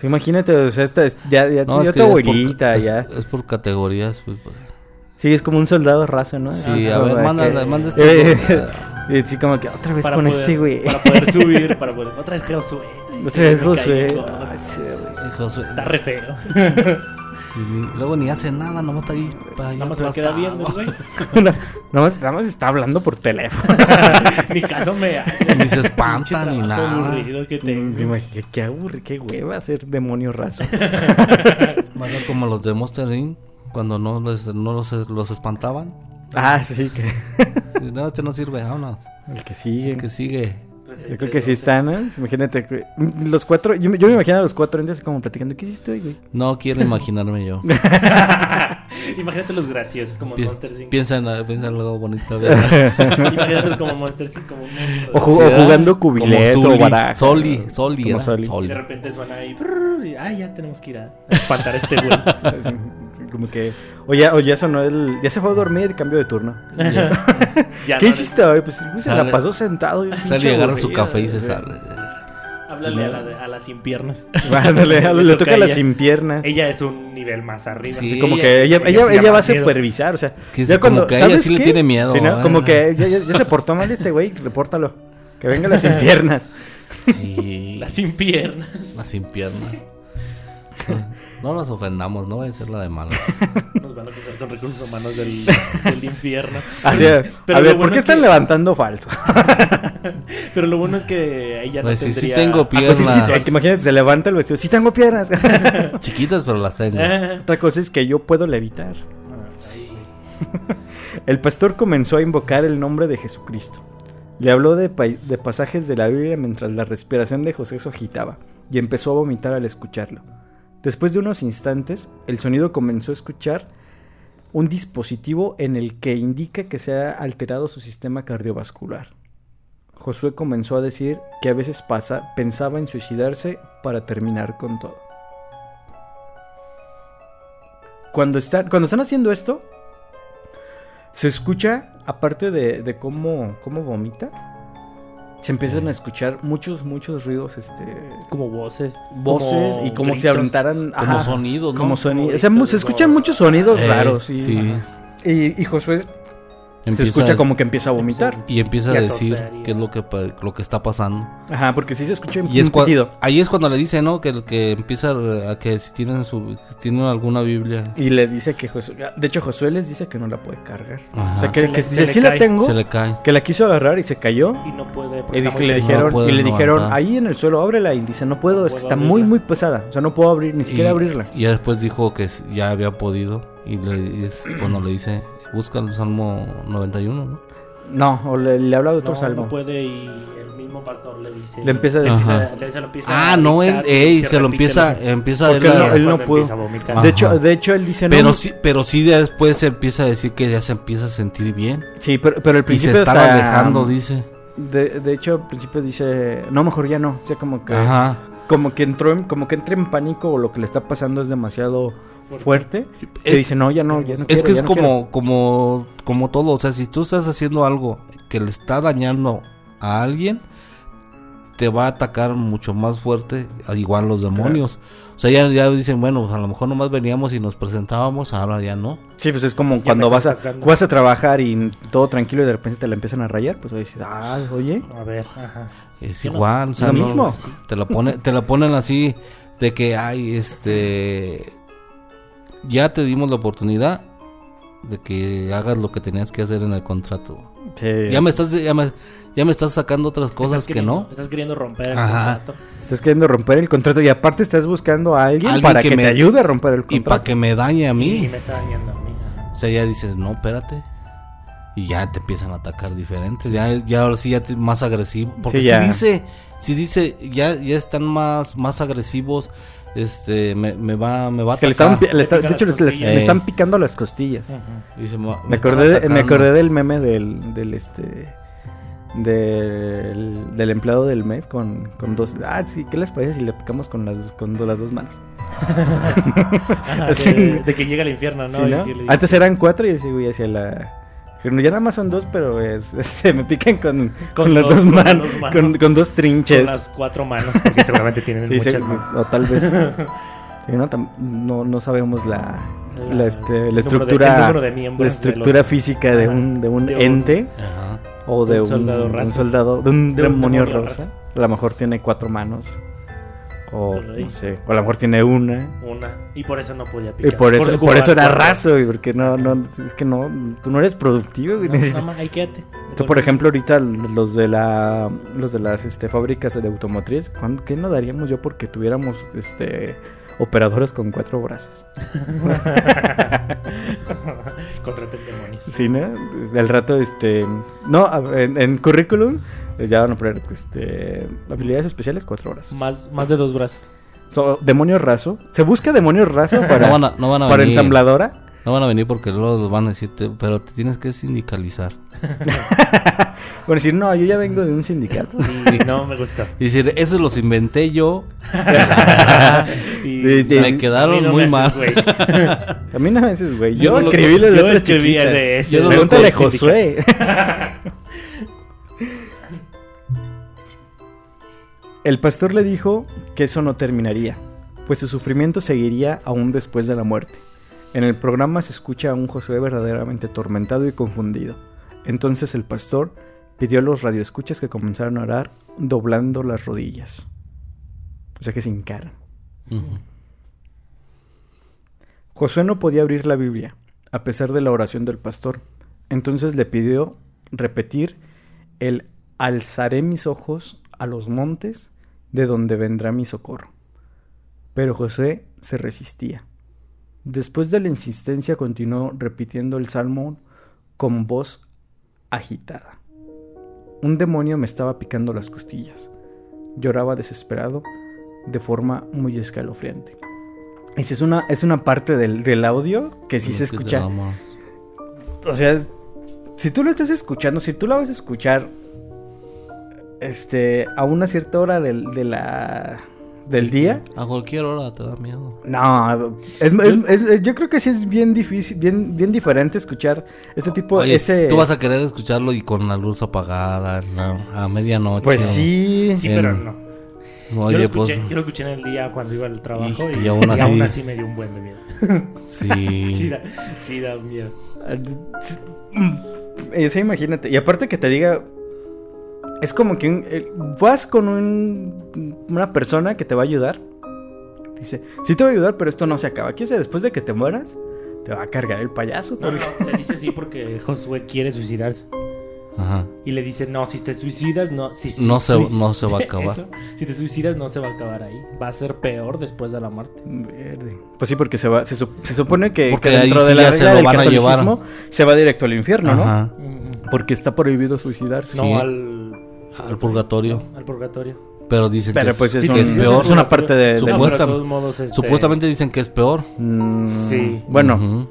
Sí, imagínate, o sea, esta es- ya, ya, No, ya es tu que es por- abuelita, es- ya. Es por categorías. Pues, pues. Sí, es como un soldado raso, ¿no? Sí, Ah, a ver, manda, que- manda este... (laughs) Eh, sí, como que otra vez Para con poder, este güey. Para poder (laughs) subir, para poder. Otra vez Josué. Otra vez Josué. Josué. Está re feo. (laughs) Y ni- luego ni hace nada, nomás está ahí. ahí Nada más se queda viendo, güey. (laughs) no, nada, más, nada más está hablando por teléfono. (laughs) Ni caso me hace. (laughs) Ni se espanta ni nada. aburrido que tengo. imagínate, Qué, qué aburre, qué hueva ser demonio raso. Va a ser como los de Monster Inc. Cuando no, les, no los, los espantaban. ah, sí, que No, este no sirve, vámonos. el que sigue. El que sigue. Yo creo que sí están, ¿no? Imagínate, los cuatro, yo, me- yo me imagino a los cuatro entes como platicando, ¿qué hiciste hoy, güey? No quiero imaginarme yo. (laughs) (laughs) Imagínate los graciosos como Pi- Monster 5. piensa, en, piensa en algo bonito. (laughs) como Monster 5, como monstruo. O, ju- Sí, o ¿verdad? jugando cubileto o baraja. Soli, Soli, Soli. Y Soli. de repente suena ahí. brrr, y, Ay, ya tenemos que ir a espantar a este güey. (laughs) Como que, o ya, o ya sonó el, ya se fue a dormir, cambio de turno. Ya (laughs) ¿Qué no- hiciste hoy? Pues se la pasó sentado. y Sale y agarra su café y se sale. Háblale a la, de- a la sin piernas. (laughs) Ándale, le toca a las ella. sin piernas. Ella es un nivel más arriba. Sí, Así como ella- que ella, ella ella, va a supervisar, o sea, Que ya cuando, como que ella ¿sabes sí le tiene miedo. Sí, ¿no? Como que ya, ya- ya se portó mal este güey, repórtalo. Que venga las (laughs) sin piernas. Sí. La sin piernas. La sin pierna. (laughs) (laughs) No nos ofendamos, no va a ser la de mala. (laughs) Nos van a acusar con recursos humanos del, del infierno. (laughs) Así, Pero a ver, ¿por qué es están que- levantando falso? Pero lo bueno es que ella no Pues sí, sí tendría... tengo Ah, pues sí, sí, Piernas. sí, imagínate, se levanta el vestido. Sí tengo piernas. Chiquitas, pero las tengo. Ah, Otra cosa es que yo puedo levitar. ay, El pastor comenzó a invocar el nombre de Jesucristo. Le habló de, pa- de pasajes de la Biblia mientras la respiración de José se agitaba y empezó a vomitar al escucharlo. Después de unos instantes, el sonido comenzó a escuchar un dispositivo en el que indica que se ha alterado su sistema cardiovascular. Josué comenzó a decir que a veces pasa, pensaba en suicidarse para terminar con todo. Cuando están, cuando están haciendo esto, se escucha, aparte de, cómo, cómo vomita, se empiezan a escuchar muchos, muchos ruidos, este, como voces. voces y como si gritos. aventaran... Como sonidos, ¿no? Como sonidos. Como O sea, se escuchan como- muchos sonidos Eh, raros. Sí. sí. Y, y Josué se Empieza escucha a- como que empieza a vomitar. Y empieza y a a decir toser y- qué es lo que, lo que está pasando. Ajá, porque sí se escucha Y es ahí es cuando le dice, ¿no? Que, que empieza a que si tienen, su, si tienen alguna Biblia, Y le dice que Josué... De hecho, Josué les dice que no la puede cargar. Ajá. O sea, que, Se le- que se dice, le sí la cae. tengo. se le cae. Que la quiso agarrar y se cayó. Y no puede. porque Y muy le dijeron, No puede y le dijeron, levantar. ahí en el suelo, ábrela. Y dice, no puedo, No es que está muy, abrirla". muy pesada. O sea, no puedo abrir, ni siquiera Y- abrirla. Y ya después dijo que ya había podido. Y le, y es cuando le dice, busca el Salmo 91, ¿no? No, o le, le habla de otro No, salmo. no puede y el mismo pastor le dice. Le empieza a decir- le- se lo empieza Ah, a no, él, ey, y se lo empieza, los- empieza él no- él cuando pudo. De hecho, de hecho, él dice, no, Pero no- sí, pero sí después se empieza a decir que ya se empieza a sentir bien. Sí, pero, pero al Y se principio estaba hasta- alejando, dice. De, de hecho, al principio dice, no, mejor ya no. O sea, como que, Ajá. Como que entró, en, como que entra en pánico o lo que le está pasando es demasiado fuerte. Y Es- dice, no, ya no, ya no Es quiero, que es no quiero". como, como, como todo. O sea, si tú estás haciendo algo que le está dañando a alguien, te va a atacar mucho más fuerte, al igual los demonios. O sea, ya, ya dicen, bueno, pues a lo mejor nomás veníamos y nos presentábamos, ahora ya no. Sí, pues es como Ya cuando vas a, tocando. vas a trabajar y todo tranquilo y de repente te la empiezan a rayar, pues ahí dices, ah, oye, A ver, ajá. Es Yo no- igual, o sea, lo no- mismo. Te lo, pone, te lo ponen así de que, ay, este... Ya te dimos la oportunidad de que hagas lo que tenías que hacer en el contrato. te- Ya me estás, ya me, ya me estás sacando otras cosas que no. Estás queriendo romper el Ajá. contrato. estás queriendo romper el contrato y aparte estás buscando a alguien, Alguien para que que, me- te ayude a romper el Y contrato. para que me dañe a Y mí. me está dañando a mí. ajá. O sea, ya dices, no, espérate. Y ya te empiezan a atacar diferente. Ya, ya ahora sí ya te- más agresivo. Porque Sí, si dice, si dice, ya, ya están más, más agresivos, este, me, me va, me va a Que le atacar. estaban pi- le está- pican de hecho, las le, le- costillas. le están Eh. picando las costillas. Dice, "Me- me Me están acordé, de- me atacando". acordé del meme del, del este del, del empleado del mes con, con dos. Ah, sí, ¿qué les parece si le picamos con las con do- las dos manos? Ajá, (laughs) (laughs) Sí. de, de que llega al infierno, ¿no? Antes eran cuatro y ese güey hacía la. Pero ya nada más son dos, pero es, (laughs) este, me pican con, con, las dos- dos con las manos, dos manos. con, con dos trinches. con las cuatro manos, porque seguramente tienen Sí, muchas sí, manos. o tal vez. no, no, no sabemos la, la, La- este, la número de- estructura, número de la de estructura los- física de Ajá, un, de un de un- ente. Ajá. O de Un soldado un raso. soldado, de un De un demonio demonio rosa. raso. A lo mejor tiene cuatro manos. O Ay. no sé. O a lo mejor tiene una. Una. Y por eso no podía Y picar. por eso, por eso era raso, güey, porque no, no, es que no, tú no eres productivo, güey. No, más, ahí quédate. Tú, por ejemplo, ahorita los de la, los de las este, fábricas de automotriz, ¿cuándo- ¿qué no daríamos yo porque tuviéramos este operadores con cuatro brazos? (laughs) Contraten demonios. Sí, ¿no? Del rato, este, no, en, en currículum eh, ya van a poner, este, habilidades especiales, cuatro brazos. Más, más de dos brazos. So, demonio raso. Se busca demonio raso (laughs) para, No van a, no van a para venir. ensambladora. No van a venir porque luego los van a decir, "Te- pero te tienes que sindicalizar. (laughs) Bueno, decir, no, yo ya vengo de un sindicato. (laughs) Y no me gustó. Y decir, eso los inventé yo. (laughs) Y Sí, sí. Me quedaron no muy me mal. güey. A mí no me haces, güey. Yo Yo, escribí las Yo letras escribí chiquitas. de ese. Yo no lo Pregúntale Josué. El pastor le dijo que eso no terminaría, pues su sufrimiento seguiría aún después de la muerte. En el programa se escucha a un Josué verdaderamente atormentado y confundido. Entonces el pastor pidió a los radioescuchas que comenzaran a orar doblando las rodillas. O sea que se hincaran. Ujú. Josué no podía abrir la Biblia, a pesar de la oración del pastor. Entonces le pidió repetir el alzaré mis ojos a los montes, de donde vendrá mi socorro. Pero Josué se resistía. Después de la insistencia continuó repitiendo el salmo con voz agitada. Un demonio me estaba picando las costillas. Lloraba desesperado, de forma muy escalofriante. Esa es una, es una parte del, del audio que sí se escucha. O sea, es- si tú lo estás escuchando, si tú la vas a escuchar este, a una cierta hora de la, del día, A cualquier hora te da miedo. no, es, es- es- es- yo creo que sí es bien difícil, bien, bien diferente escuchar este tipo, Oye, ese... tú vas a querer escucharlo y con la luz apagada no, a medianoche. Pues sí, Sí, En- pero no. Oye, yo, lo pues escuché, yo lo escuché en el día cuando iba al trabajo Y- y, y aún y así- me dio un buen de miedo. (laughs) sí. Sí da, sí da miedo. Eh, sí, imagínate. Y aparte que te diga. Es como que un- eh, vas con un- una persona que te va a ayudar. Dice: Sí, te voy a ayudar, pero esto no se acaba. Aquí, o sea, después de que te mueras, te va a cargar el payaso. No, porque- no, le dice sí porque Josué quiere suicidarse. Ajá. Y le dice, no, si te suicidas, no... Si, si- No se- suic- no se va a (laughs) acabar. Eso, si te suicidas, no se va a acabar ahí. Va a ser peor después de la muerte. Verde. Pues sí, porque se va. Se, se supone que, Porque que dentro sí de la regla lo del van a llevar. se va directo al infierno, ¿no? Ajá. Porque está prohibido suicidarse. No Sí. al... Al purgatorio. Al purgatorio. Pero dicen Pero que, pues es, sí que es sí, peor. es una parte de. No, de- pero Supuesta- de todos modos, este, Supuestamente dicen que es peor. Mm, Sí. Bueno, Ujú.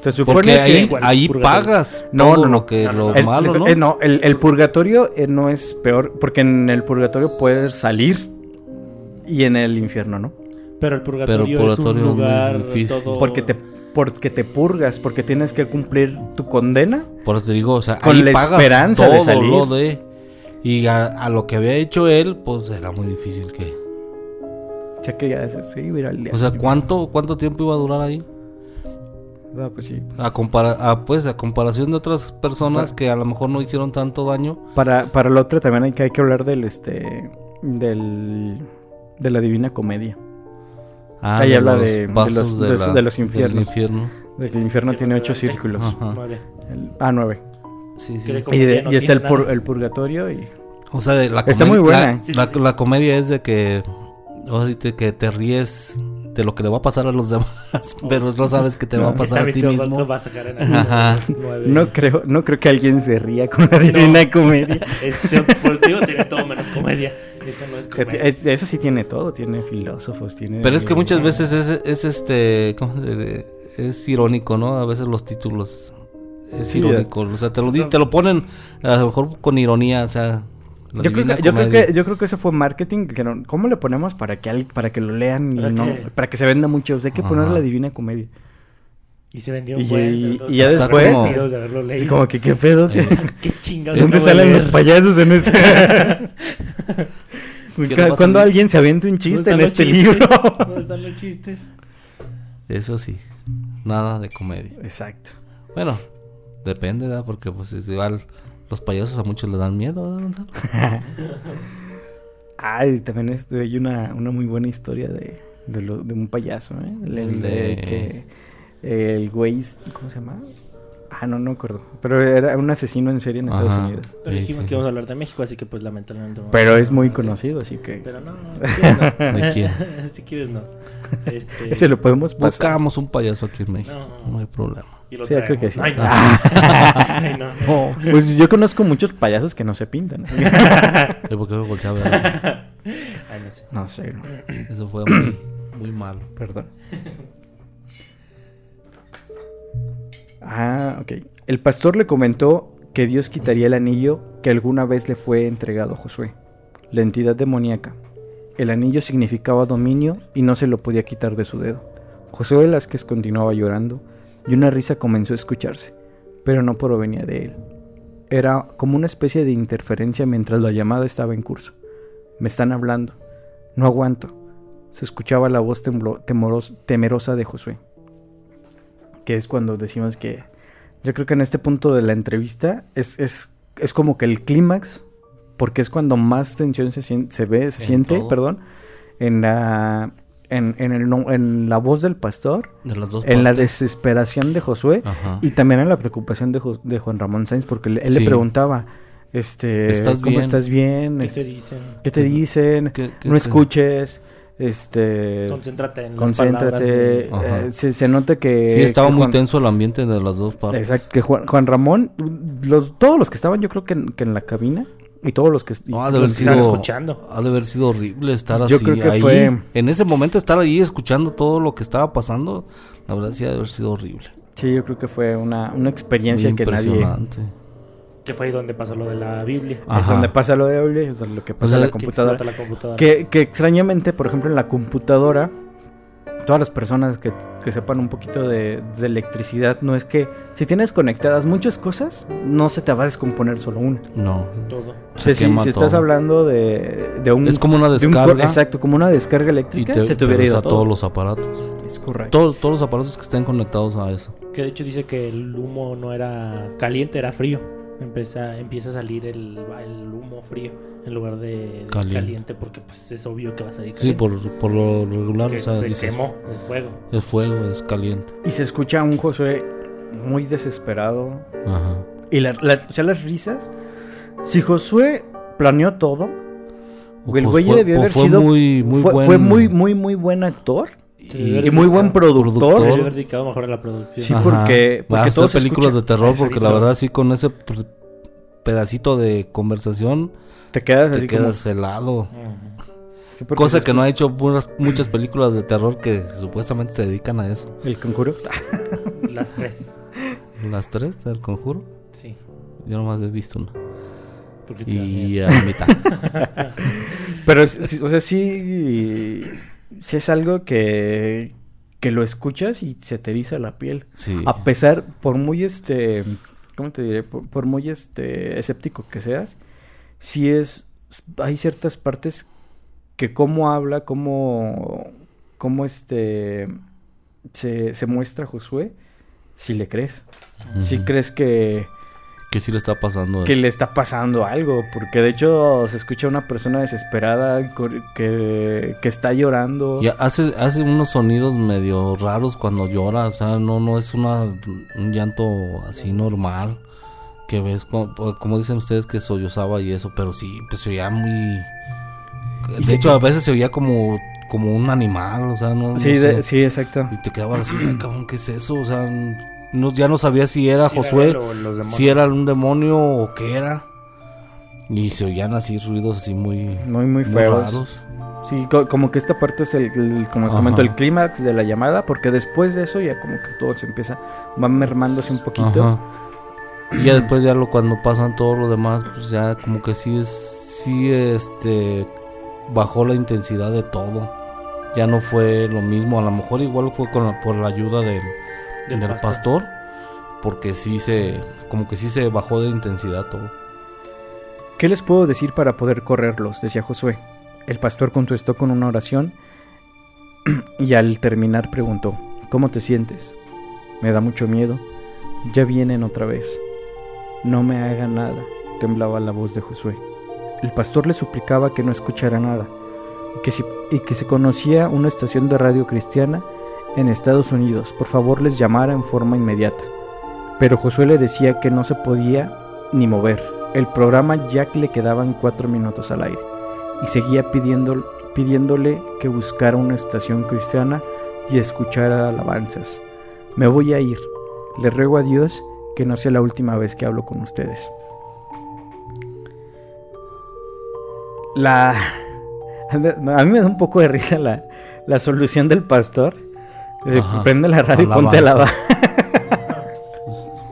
Se supone Porque que... ahí, ahí pagas No, todo no, no. lo que No, no, lo. El, malo, ¿no? eh, no, el, el purgatorio eh, no es peor, porque en el purgatorio puedes salir y en el infierno, ¿no? Pero el purgatorio, Pero el purgatorio es es un lugar difícil. todo... Porque te, porque te purgas, porque tienes que cumplir tu condena. Por eso te digo, o sea, Con ahí la pagas esperanza todo de salir. lo de... Y a, a lo que había hecho él, pues era muy difícil que... O sea que ya es sí, mira el día. O sea, ¿cuánto, cuánto tiempo iba a durar ahí? Ah, pues sí. A, compara a, pues, a comparación de otras personas que a lo mejor no hicieron tanto daño. Para, para lo otro también hay que, hay que hablar del este del de la divina comedia. Ah, Ahí de habla los de- de los- de los- de los del infiernos. infierno. De que el infierno tiene ocho Veinte. círculos. Ajá. Nueve. El- ah, nueve. Sí, sí. Y, y está el, pur- el purgatorio y O sea, de la Está comedia- muy buena. La, Sí, la- sí, sí. la comedia es de que... O sea, de que te ríes de lo que le va a pasar a los (laughs) demás, pero no sabes que te va a pasar a ti te mismo. va a sacar en Ajá. los nueve. no creo no creo que alguien se ría con la divina comedia. (laughs) Este, pues digo, tiene todo menos comedia. Eso no es O sea, comedia. es- Eso sí tiene todo, tiene filósofos, tiene... Pero es que muchas veces es, es este... ¿cómo se le- Es irónico, ¿no? A veces los títulos... Es Sí, irónico. O sea, te lo, te lo ponen a lo mejor con ironía, o sea... Yo creo, que, yo, creo que, yo creo que eso fue marketing. Que no- ¿Cómo le ponemos para que, al- para que lo lean y ¿Para no, qué? para que se venda mucho? O sea, hay que poner la divina comedia. Y se vendió Y- un buen. y- entonces, y ya después- arrepentidos de haberlo leído. Así como que qué pedo. ¿Qué-. (laughs) ¿Qué chingados? ¿Dónde salen los payasos en este? (laughs) ¿Qué Cu- le va a Cuando salir? alguien se avienta un ¿Dónde chiste en este chistes? libro. ¿Dónde están los (laughs) chistes? Eso sí. Nada de comedia. Exacto. Bueno, depende, ¿verdad? Porque pues es igual los payasos a muchos les dan miedo, ¿verdad, Gonzalo? (laughs) Ay, también este, hay una, una muy buena historia de, de, lo- de un payaso, ¿eh? El, El de de- que el güey, ¿cómo se llama? Ah, no, no me acuerdo. Pero era un asesino en serie en Estados Ajá. Unidos. Pero dijimos sí. que íbamos a hablar de México, así que pues lamentablemente. no- Pero es muy no, conocido, así que... Pero no, (laughs) (laughs) si quieres no. ¿De quién? si quieres no. Este, Ese lo podemos pasar. Buscamos un payaso aquí en México. No. No, hay problema. Y lo Sí, yo creo que sí. Ay, no. (laughs) Ay, no. Oh, pues yo conozco muchos payasos que no se pintan. ¿Y por qué me volteé a ver? (laughs) Ay, no sé. No sé, no, Eso fue muy, muy malo. perdón. Ah, ok. El pastor le comentó que Dios quitaría el anillo que alguna vez le fue entregado a Josué, la entidad demoníaca. El anillo significaba dominio y no se lo podía quitar de su dedo. Josué Velázquez continuaba llorando y una risa comenzó a escucharse, pero no provenía de él. Era como una especie de interferencia mientras la llamada estaba en curso. Me están hablando. No aguanto. Se escuchaba la voz temoros- temerosa de Josué. Que es cuando decimos que... Yo creo que en este punto de la entrevista es, es, es como que el clímax, porque es cuando más tensión se, se ve, se En siente, todo. perdón, en la, en, en el en la voz del pastor, De las dos en la desesperación de Josué Ajá. y también en la preocupación de, Jo- de Juan Ramón Sáenz, porque le- él le preguntaba, este, ¿Estás ¿cómo bien? estás bien? ¿Qué te dicen? ¿Qué te dicen? ¿Qué- qué no escuches, este, Concéntrate en las palabras concéntrate. de- Ajá. eh, se, se nota que... Sí, estaba que muy Juan- tenso el ambiente de las dos partes. Exacto, que Juan, Juan Ramón, los, todos los que estaban yo creo que en, que en la cabina y todos los que, y No, ha de haber los que sido, están escuchando. Ha de haber sido horrible estar Yo así creo que ahí. fue- En ese momento estar ahí escuchando todo lo que estaba pasando, la verdad sí ha de haber sido horrible. Sí, yo creo que fue una, una experiencia Muy que nadie... impresionante. Que fue ahí donde pasó lo de la Biblia. Ah. Es Ajá. donde pasa lo de Biblia, es lo que pasa sea, en la Que computadora. explota la computadora. Que, que extrañamente, por ejemplo, en la computadora, todas las personas que, que sepan un poquito de, de electricidad, no es que si tienes conectadas muchas cosas, no se te va a descomponer solo una. No. Todo. O sea, Se si, estás todo. hablando de, de un... Es como una de un cor- descarga exacto, como una descarga y eléctrica, te, se te te hubiera ves ido a todo. todos los aparatos. Es correcto. Todos, todos los aparatos que estén conectados a eso. Que de hecho dice que el humo no era caliente, era frío. Empieza, empieza a salir el, el humo frío en lugar de Caliente. caliente. porque pues es obvio que va a salir Sí, caliente. por, por lo regular, o sea, se dices, quemó, es fuego. es fuego, es caliente. Y se escucha a un Josué muy desesperado. Ajá. Y la, la- o sea, las risas. Si Josué planeó todo, el Pues güey fue- debió pues haber fue sido. muy, muy fue, buen- fue muy, muy, muy buen actor. Y muy buen productor. haber dedicado mejor a la producción. Sí, Ajá. porque- porque se películas escucha. de terror porque la verdad sí con ese pedacito de conversación Te quedas te así quedas helado. Sí, Cosa que no ha hecho (clears throat) muchas películas de terror que supuestamente se dedican a eso. El conjuro. (laughs) Las tres. Las tres del conjuro. Sí. Yo nomás he visto una. Y a la mitad. (laughs) Pero, o sea, sí, sí es algo que, que lo escuchas y se te eriza la piel. Sí. A pesar, por muy este, ¿cómo te diré? Por, por muy este escéptico que seas, sí es, hay ciertas partes que cómo habla, cómo, cómo este, se, se muestra Josué, si le crees. Si crees que, Que sí le está pasando. que le está pasando algo, porque de hecho se escucha una persona desesperada que, que está llorando. Y hace, hace unos sonidos medio raros cuando llora, o sea, no, no es una, un llanto así normal, que ves, como, como dicen ustedes que sollozaba y eso, pero sí, pues se oía muy... De hecho, a veces se oía como, como un animal, o sea, no... no sí, de- sí, exacto. Y te quedabas así, (clears throat) "Ay, cabrón, ¿qué es eso? O sea, no, ya no sabía si era Sí, Josué, si era un demonio o qué era. Y se oían así ruidos así muy, Muy, muy feos. raros. Sí, co- como que esta parte es el, el- como les comento, el clímax de la llamada, porque después de eso ya como que todo se empieza, va mermándose un poquito. Ajá. Y ya después ya lo cuando pasan todo lo demás, pues ya como que sí es sí este bajó la intensidad de todo. Ya no fue lo mismo, a lo mejor igual fue con la- por la ayuda del, Del del pastor. pastor, porque sí se como que sí se bajó de intensidad todo. ¿Qué les puedo decir para poder correrlos? decía Josué. El pastor contestó con una oración (clears throat) y al terminar preguntó, ¿cómo te sientes? Me da mucho miedo. Ya vienen otra vez. No me haga nada, temblaba la voz de Josué. El pastor le suplicaba que no escuchara nada y que si, y que si conocía una estación de radio cristiana en Estados Unidos, por favor les llamara en forma inmediata. Pero Josué le decía que no se podía ni mover. El programa ya le quedaban cuatro minutos al aire y seguía pidiéndole que buscara una estación cristiana y escuchara alabanzas. Me voy a ir. Le ruego a Dios que no sea la última vez que hablo con ustedes. La... (laughs) A mí me da un poco de risa la, la solución del pastor. Eh, Ajá. Prende la radio y ponte a lavar. (laughs)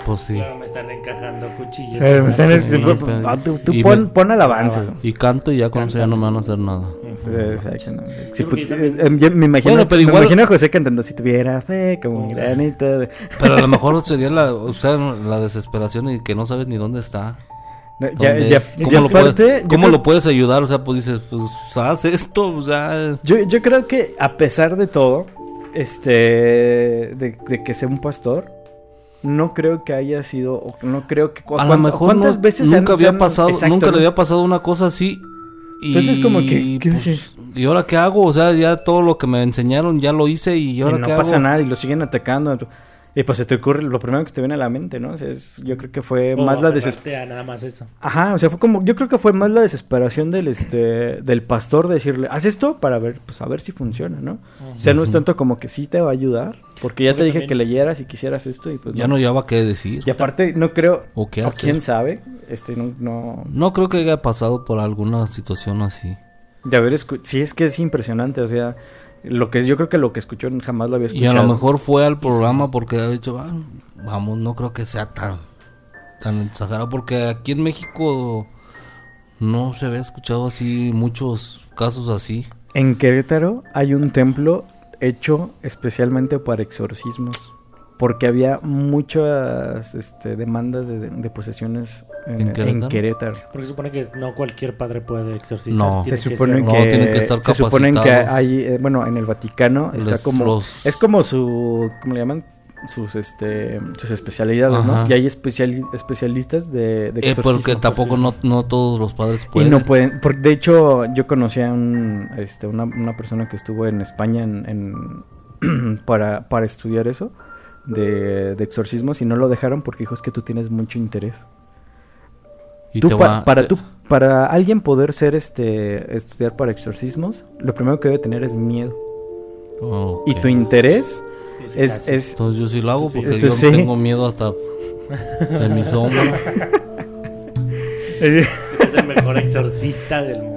Pues sí. Claro, me están encajando cuchillos. Eh, me están- Sí, pero- ah, tú tú y pon, me- pon alabanzas. Y canto y ya con eso ya no me van a hacer nada. Sí, sí. Sí, Sí, porque pu- también- eh, yo me imagino, Bueno, pero me igual- imagino a José cantando si tuviera fe como un granito de... (laughs) Pero a lo mejor sería la, o sea, la desesperación y que no sabes ni dónde está. No, ya, dónde ya, ¿Cómo, lo, aparte, puedes, cómo creo- lo puedes ayudar? O sea, pues dices, pues haz esto, o sea, Yo, yo creo que a pesar de todo, este, de, de que sea un pastor, no creo que haya sido, o no creo que... a lo ¿cuán- mejor ¿Cuántas no- veces nunca han- había han- pasado, Exacto, nunca ¿no? le había pasado una cosa así. Y, Entonces, como que, ¿qué pues? ¿Y ahora qué hago? O sea, ya todo lo que me enseñaron ya lo hice y Y ahora no qué pasa nada y lo siguen atacando. Y pues se te ocurre lo primero que te viene a la mente, ¿no? O sea, es- yo creo que fue O más la desesperación. nada más eso. Ajá, o sea, fue como, yo creo que fue más la desesperación del este del pastor de decirle, haz esto para ver, pues a ver si funciona, ¿no? O sea, no es tanto como que sí te va a ayudar, porque ya Porque te dije también- que leyeras y quisieras esto y pues Ya no llevaba qué decir. Y aparte no creo ¿O qué o hacer? quién sabe, este no no No creo que haya pasado por alguna situación así. de haber escu- sí es que es impresionante, o sea, lo que yo creo que lo que escuchó jamás lo había Y escuchado. a lo mejor fue al programa porque ha dicho, "Ah, vamos, no creo que sea tan, tan exagerado. Porque aquí en México no se había escuchado así muchos casos así. En Querétaro hay un templo hecho especialmente para exorcismos. Porque había muchas este, demandas de, de posesiones en, ¿En en Querétaro? Querétaro. Porque se supone que no cualquier padre puede exorcizar. No. Se Tiene que supone ser- No, que, tienen que estar se suponen que hay, eh, bueno, en el Vaticano está Les- como, los- es como su, ¿cómo le llaman? Sus, este, sus especialidades, ¿no? Y hay especiali- especialistas de, de Eh, exorcismo. porque tampoco no, no todos los padres Y pueden. no pueden, por- de hecho yo conocí a un, este, una, una persona que estuvo en España en, en- (clears throat) para, para estudiar eso de, de exorcismos y no lo dejaron porque dijo es que tú tienes mucho interés. Y Tú te pa- va- para, te- tú, para alguien poder ser este estudiar para exorcismos, lo primero que debe tener es miedo. Y tu interés sí es, es Entonces yo sí lo hago porque yo sí. tengo miedo hasta de mi sombra. (laughs) Sí, es el mejor exorcista del mundo.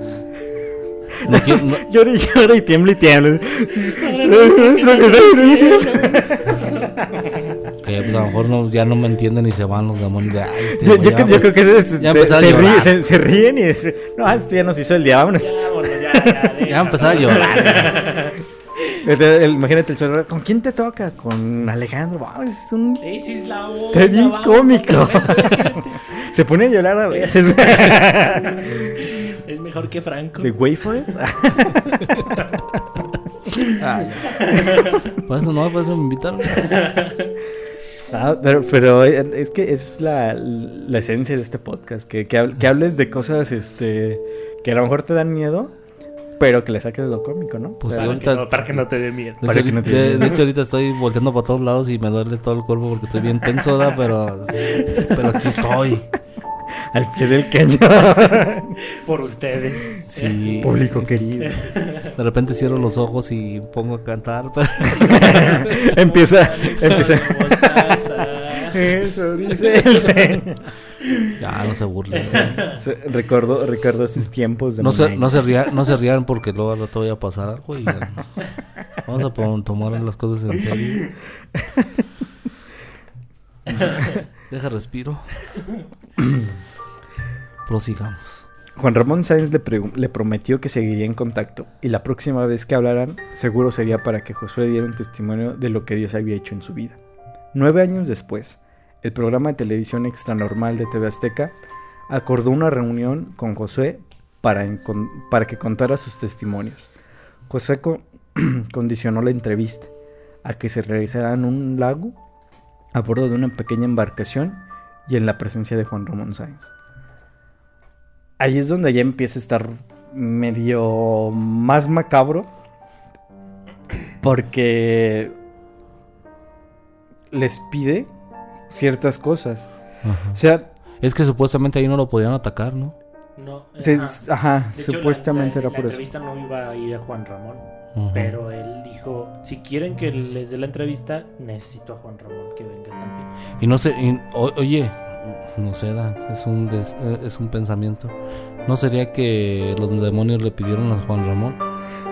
No quiero- (laughs) no- Llora y llora y tiembla y tiembla. que pues, a lo mejor no, ya no me entienden y se van los demonios. de, "Ay, este Yo, güey yo ya, creo- yo creo que se, ya se, se ríe- se- se ríen y dicen, no, este ya nos hizo el diablo. Vámonos, ya, ya, (laughs) Ya deja. empezó a llorar. Este, el- Imagínate el suegro, ¿con quién te toca? Con Alejandro. Wow, es un... Es la onda, Está bien vamos, cómico. (laughs) Se pone a llorar a veces. Mejor que Franco. ¿Se wait for it? Ah. Por eso no, por eso me invitaron. Ah, pero, pero es que es la, la esencia de este podcast, que, que, que hables de cosas este que a lo mejor te dan miedo, pero que le saques lo cómico, ¿no? Pues O sea, ahorita- que no, para que no te dé miedo. De Para hecho, que no ahorita- te- de, de hecho, ahorita estoy volteando para todos lados y me duele todo el cuerpo porque estoy bien tenso, ¿verdad? Pero, pero aquí estoy. Al pie del cañón. (laughs) Por ustedes. Sí. (laughs) Público querido. De repente cierro los ojos y pongo a cantar. pero- (laughs) empieza, empieza. Eso dice el. Ya, no se burlen. Se- Recuerdo, recuerdo esos tiempos de No se, no, se rían, no se rían porque luego al rato vaya a pasar algo y ya. Vamos a tomar las cosas en serio. Deja respiro. (clears throat) Prosigamos. Juan Ramón Sáenz le, prometió que seguiría en contacto y la próxima vez que hablaran seguro sería para que Josué diera un testimonio de lo que Dios había hecho en su vida. Nueve años después, el programa de televisión Extranormal de TV Azteca acordó una reunión con Josué para que contara sus testimonios. Josué co- (clears throat) condicionó la entrevista a que se realizara en un lago a bordo de una pequeña embarcación y en la presencia de Juan Ramón Sáenz. Ahí es donde ya empieza a estar medio más macabro. Porque les pide ciertas cosas. O sea, Es que supuestamente ahí no lo podían atacar, ¿no? No, se- ajá. ajá, De hecho, supuestamente la, la- era por La eso. entrevista no iba a ir a Juan Ramón, pero él dijo, si quieren que les dé la entrevista, necesito a Juan Ramón que venga también. Y no sé, y- o- oye, no sé, da, es un, des- eh, es un pensamiento. ¿No sería que los demonios le pidieron a Juan Ramón?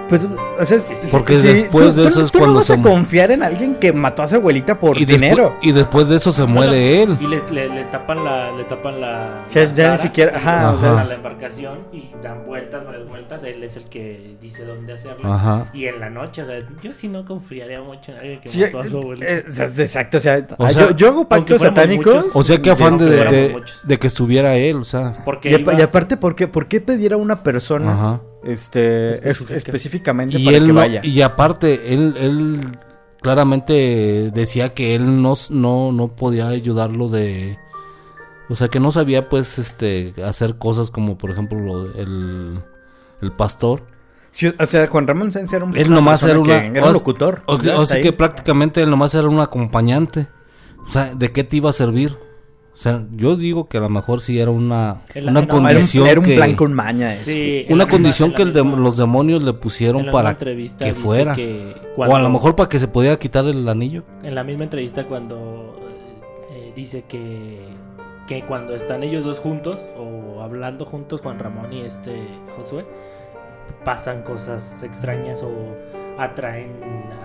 Pues, o sea, porque después tú- de tú- eso es tú no cuando vas se a confiar en alguien que mató a su abuelita por y, dinero. después, y después de eso se muere él. Y le- le- les tapan la, le tapan la, Ya- la ya ni siquiera- y ajá, o sea, a la embarcación y dan vueltas, varias vueltas, él es el que dice dónde hacerlo. Ajá. Y en la noche, o sea, yo sí no confiaría mucho en alguien que Sí, mató a su abuelita. eh, eh, exacto, o sea, O ah, sea, yo, yo hago pactos satánicos. muchos, O sea, qué afán de, Este, de- de que estuviera él, o sea. Porque Y, iba- y aparte, ¿por qué, ¿por qué pedir a una persona Ajá. Este, es- Específica. específicamente Y para él que no- vaya? y aparte, él, él claramente decía que él no, no, no podía ayudarlo de. O sea, que no sabía, pues, este, hacer cosas como, por ejemplo, lo- el, el pastor. Sí, o sea, Juan Ramón Sáenz era un, Él nomás era que era o- un locutor. O, o sea que prácticamente él nomás era un acompañante. O sea, ¿de qué te iba a servir? O sea, yo digo que a lo mejor sí era una, una no, Era un- condición era un, plan con maña. eso. Sí, Una la condición la que el de- misma- los demonios le en pusieron la para que fuera. que O a lo mejor para que se pudiera quitar el anillo. En la misma entrevista cuando eh, dice que, que cuando están ellos dos juntos o hablando juntos, Juan Ramón y este Josué, pasan cosas extrañas o atraen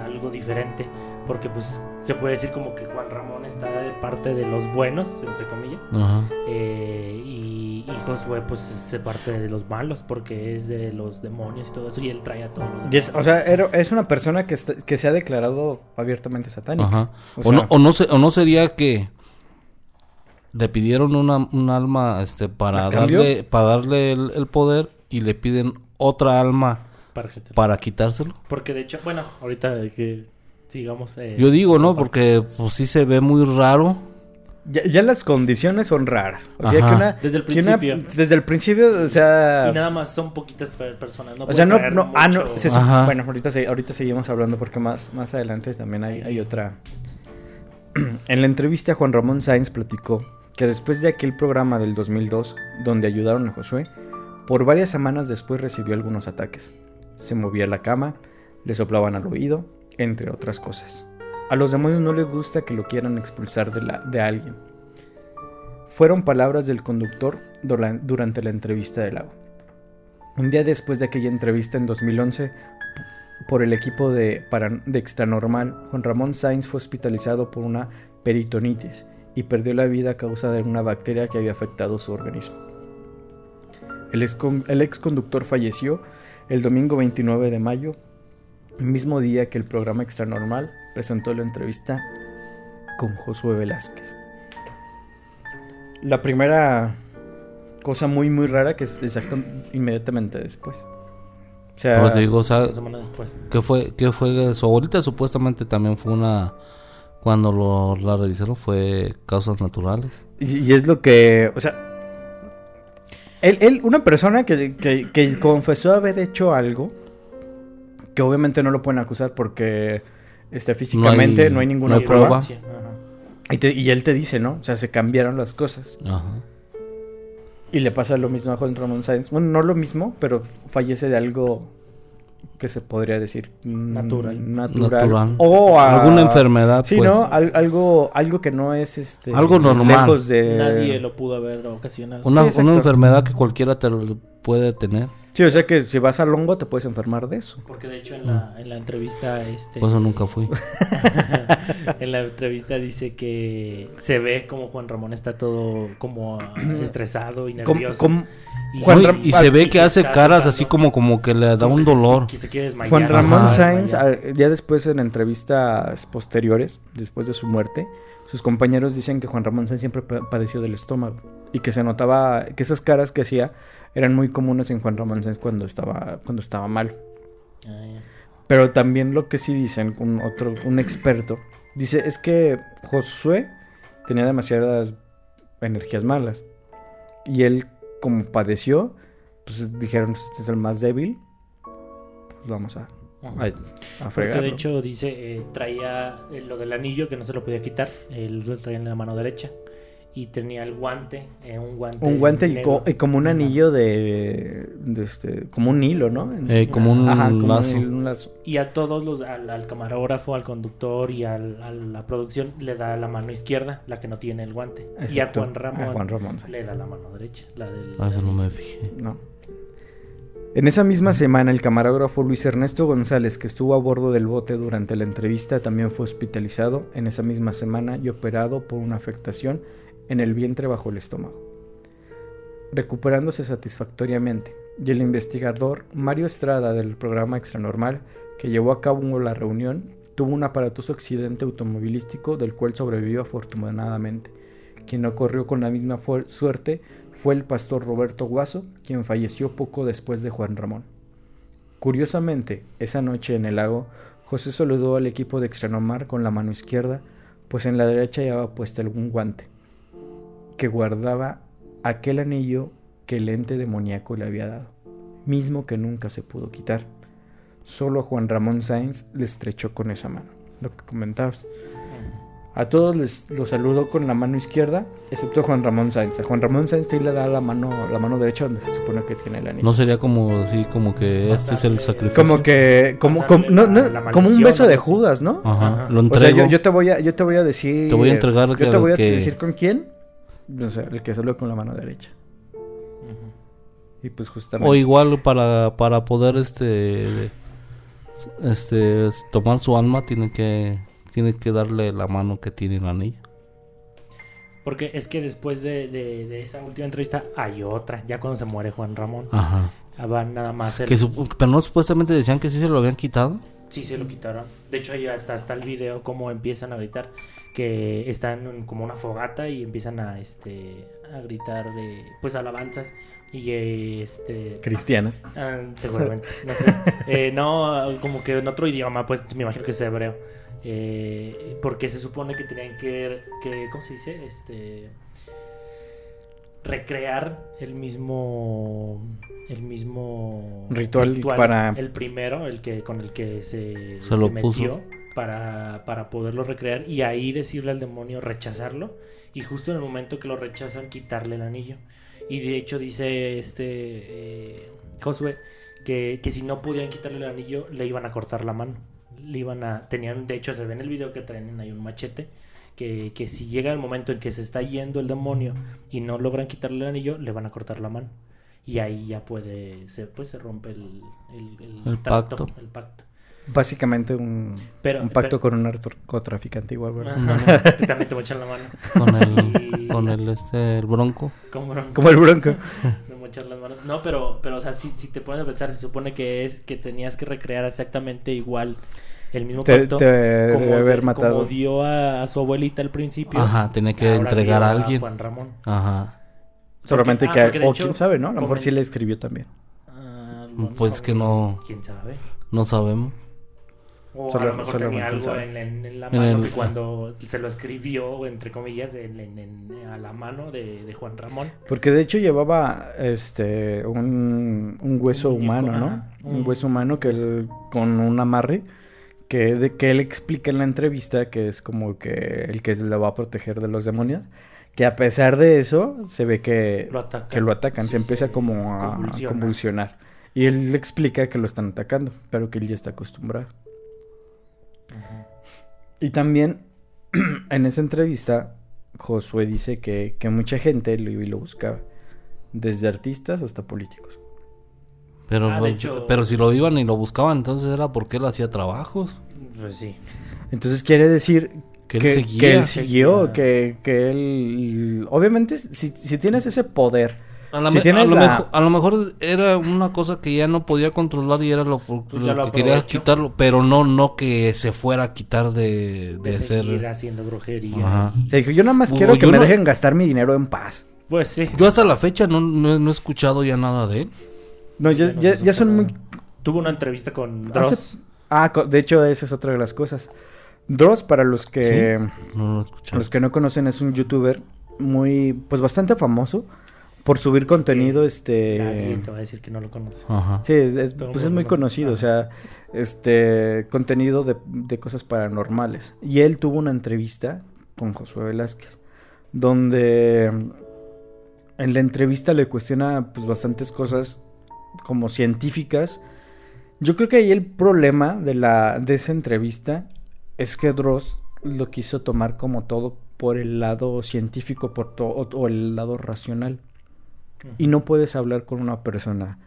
algo diferente. Porque pues se puede decir como que Juan Ramón está de parte de los buenos, entre comillas, Ajá. eh, y, y Josué pues es de parte de los malos, porque es de los demonios y todo eso, y él trae a todos los es- o sea, era- es una persona que, está- que se ha declarado abiertamente satánica. Ajá. O O, sea- no, o, no se- o no sería que le pidieron una, un alma este, para, darle, para darle el, el poder y le piden otra alma para quitárselo. Porque de hecho, bueno, ahorita que sigamos... eh, Yo digo, ¿no? Porque pues sí se ve muy raro. Ya, ya las condiciones son raras. O sea, Ajá. que una. Desde el que una- principio. desde el principio, o sea. Y nada más son poquitas per- personas. No o sea, no. no, ah, no se bueno, ahorita, se- ahorita seguimos hablando porque más, más adelante también hay, hay otra. (clears throat) en la entrevista, Juan Ramón Sáenz platicó que después de aquel programa del 2002, donde ayudaron a Josué, por varias semanas después recibió algunos ataques. Se movía la cama, le soplaban al oído, entre otras cosas. A los demonios no les gusta que lo quieran expulsar de, la, de alguien. Fueron palabras del conductor dura- durante la entrevista del lago. Un día después de aquella entrevista en 2011, por el equipo de, de Extranormal, Juan Ramón Sainz fue hospitalizado por una peritonitis y perdió la vida a causa de una bacteria que había afectado su organismo. El ex, el ex conductor falleció el domingo 29 de mayo, el mismo día que el programa Extranormal presentó la entrevista con Josué Velázquez. La primera cosa muy muy rara que es exacto inmediatamente después. O sea, Pues digo, o sea, después. ¿qué fue, qué fue? Su abuelita supuestamente también fue una... Cuando lo, la revisaron fue causas naturales. y, y es lo que, o sea, él, él, una persona que, que, que confesó haber hecho algo, que obviamente no lo pueden acusar porque este, físicamente no hay, ninguna no hay prueba. prueba. Sí, ajá. Y, te- y él te dice, ¿no? O sea, se cambiaron las cosas. Ajá. Y le pasa lo mismo a Juan Ramón Sáenz. Bueno, no lo mismo, pero fallece de algo que se podría decir mm, Natural. natural. Natural. O a- Alguna enfermedad, Sí, pues. ¿no? Al- algo, algo que no es este. Algo normal. Lejos de. Nadie lo pudo haber ocasionado. Una, Sí, una enfermedad que cualquiera te lo puede tener. Sí, o sea que si vas al hongo te puedes enfermar de eso. Porque de hecho en la, en la entrevista, este, Por eso nunca fui. (laughs) en la entrevista dice que se ve como Juan Ramón está todo como (clears throat) estresado y nervioso. y, Juan se ve y que se hace caras así como, como que le da un que se- dolor. que se quiere desmayar. Juan Ramón. Sáenz, ah, ya después en entrevistas posteriores, después de su muerte, sus compañeros dicen que Juan Ramón Sáenz siempre pa- padeció del estómago y que se notaba que esas caras que hacía eran muy comunes en Juan Ramón Sáenz cuando estaba, cuando estaba mal. Ah. Pero también lo que sí dicen, un otro, un experto, dice es que Josué tenía demasiadas energías malas. Y él, como padeció, pues dijeron, este es el más débil, pues vamos a, a, a fregarlo. de hecho dice, eh, traía eh, lo del anillo que no se lo podía quitar, él lo traía en la mano derecha y tenía el guante, eh, un guante. un guante y, co- y como un anillo de, de este, como un hilo, ¿no? Eh, como un Ajá, como lazo. Un, hilo, un lazo. Y a todos los, al, al camarógrafo, al conductor y al- a la producción le da la mano izquierda, la que no tiene el guante. Y a Juan Ramón, a Juan Ramón, sí. le da la mano derecha, la del... A eso no me fijé. No. En esa misma semana, el camarógrafo Luis Ernesto González, que estuvo a bordo del bote durante la entrevista, también fue hospitalizado en esa misma semana y operado por una afectación en el vientre bajo el estómago, recuperándose satisfactoriamente. Y el investigador Mario Estrada del programa Extranormal, que llevó a cabo la reunión, tuvo un aparatoso accidente automovilístico del cual sobrevivió afortunadamente. Quien no corrió con la misma suerte fue el pastor Roberto Guaso, quien falleció poco después de Juan Ramón. Curiosamente, esa noche en el lago, José saludó al equipo de Extranomar con la mano izquierda, pues en la derecha llevaba puesta algún guante, que guardaba aquel anillo que el ente demoníaco le había dado, mismo que nunca se pudo quitar. Solo a Juan Ramón Sáenz le estrechó con esa mano, lo que comentabas. A todos les los saludó con la mano izquierda, excepto a Juan Ramón Sáenz. A Juan Ramón Sáenz le da la mano, la mano derecha donde se supone que tiene el anillo. No sería como así, como que este es el sacrificio. como que, como, como, no, no, la- la como un beso de. Judas, ¿no? Ajá, lo O sea, entrego. yo, yo te voy a, yo te voy a decir. Te voy a entregar Yo que- te voy a que- decir con quién. No sé, el que saluda con la mano derecha. Y pues justamente. O igual para, para poder este este tomar su alma tiene que tiene que darle la mano que tiene el anillo. Porque es que después de, de- de esa última entrevista hay otra, ya cuando se muere Juan Ramón. Ajá. Ah, Va nada más el... Que pero no supuestamente decían que sí se lo habían quitado. Sí, se lo quitaron. De hecho, ahí hasta está el video como empiezan a gritar que están en como una fogata y empiezan a este a gritar de pues alabanzas y eh, este Cristianas. (laughs) ah, seguramente no sé. Eh, no como que en otro idioma pues me imagino que es hebreo. Eh, porque se supone que tenían que, que cómo se dice este recrear el mismo el mismo Ritual para- el primero el que con el que se, Se lo se puso. Para, para poderlo recrear y ahí decirle al demonio rechazarlo y justo en el momento que lo rechazan quitarle el anillo y de hecho dice este eh, Josué que, que si no podían quitarle el anillo le iban a cortar la mano le iban a tenían de hecho se ve en el video que traen ahí un machete que, que si llega el momento en que se está yendo el demonio y no logran quitarle el anillo le van a cortar la mano y ahí ya puede, se, pues se rompe el, el, el El trato, pacto. el pacto. Básicamente un, Pero- un pacto pero- con un narcotraficante igual, ¿verdad? Ajá, (laughs) también te voy a echar la mano. Con el, Y- con el, este, el bronco. Como no, Como el bronco. (laughs) me voy a echar las manos. No, pero, pero, o sea, si, si te pones a pensar, se supone que es que tenías que recrear exactamente igual el mismo Te, pacto. te debe como, haber de- matado. como dio a, a su abuelita al principio. Ajá, tenía que entregar a alguien. Juan Ramón. Ajá. Solamente Porque- que... ah, o hecho, quién sabe, ¿no? A lo mejor sí le escribió también. Ah, Pues que no- ¿Quién sabe? No sabemos. O Solo- a lo mejor tenía algo en, en- en la En mano el- que cuando se lo escribió, entre comillas, en, en- en- a la mano de, de Juan Ramón. Porque de hecho llevaba este un, un hueso Un muñeco, humano, ¿no? ajá, Un un- hueso humano que él, con un amarre que de que él explica en la entrevista que es como que el que le va a proteger de los demonios, que a pesar de eso se ve que Lo atacan. que lo atacan, Sí, se empieza se como a convulsiona. convulsionar. Y él le explica que lo están atacando, pero que él ya está acostumbrado. Y también (clears throat) en esa entrevista, Josué dice que, que mucha gente lo iba y lo buscaba, desde artistas hasta políticos. Pero, Ah, hecho- pero si lo iban y lo buscaban, entonces era porque él hacía trabajos. Pues sí. Entonces quiere decir Que que, él que seguía. él siguió, Seguía. que, que él... Obviamente, si, si tienes ese poder, A, la Si me- tienes a lo la- mejor, a lo mejor era una cosa que ya no podía controlar y era lo, Pues lo ya lo que quería quitarlo, pero no no que se fuera a quitar de, de De ser... seguir haciendo brujería. Y- se dijo, yo nada más quiero que yo me no- dejen gastar mi dinero en paz. Pues sí. Yo hasta la fecha no, no, no he escuchado ya nada de él. No, ya, Ya no ya- son muy... Tuvo una entrevista con hace- Dross. Ah, co- de hecho, esa es otra de las cosas. Dross, para los que... No lo. Los que no conocen es un youtuber muy, pues bastante famoso por subir contenido, Nadie este... te va a decir que no lo conoce. Ajá. Sí, es, pues es muy conoce. conocido, o sea, este, contenido de, de cosas paranormales. Y él tuvo una entrevista con Josué Velázquez, donde en la entrevista le cuestiona, pues, bastantes cosas como científicas. Yo creo que ahí el problema de la, de esa entrevista es que Dross lo quiso tomar como todo por el lado científico por to- o, o el lado racional. Y no puedes hablar con una persona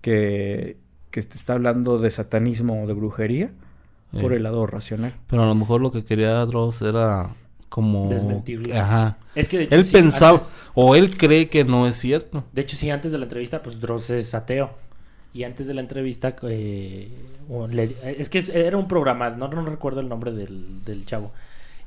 que, que te está hablando de satanismo o de brujería por Eh, el lado racional. Pero a lo mejor lo que quería Dross era como... Desmentirlo. Ajá. Es que de hecho, Él sí, pensaba, antes- o él cree que no es cierto. de hecho, sí, antes de la entrevista, pues Dross es ateo. Y antes de la entrevista, eh, le- es que era un programa, no, no recuerdo el nombre del, del chavo.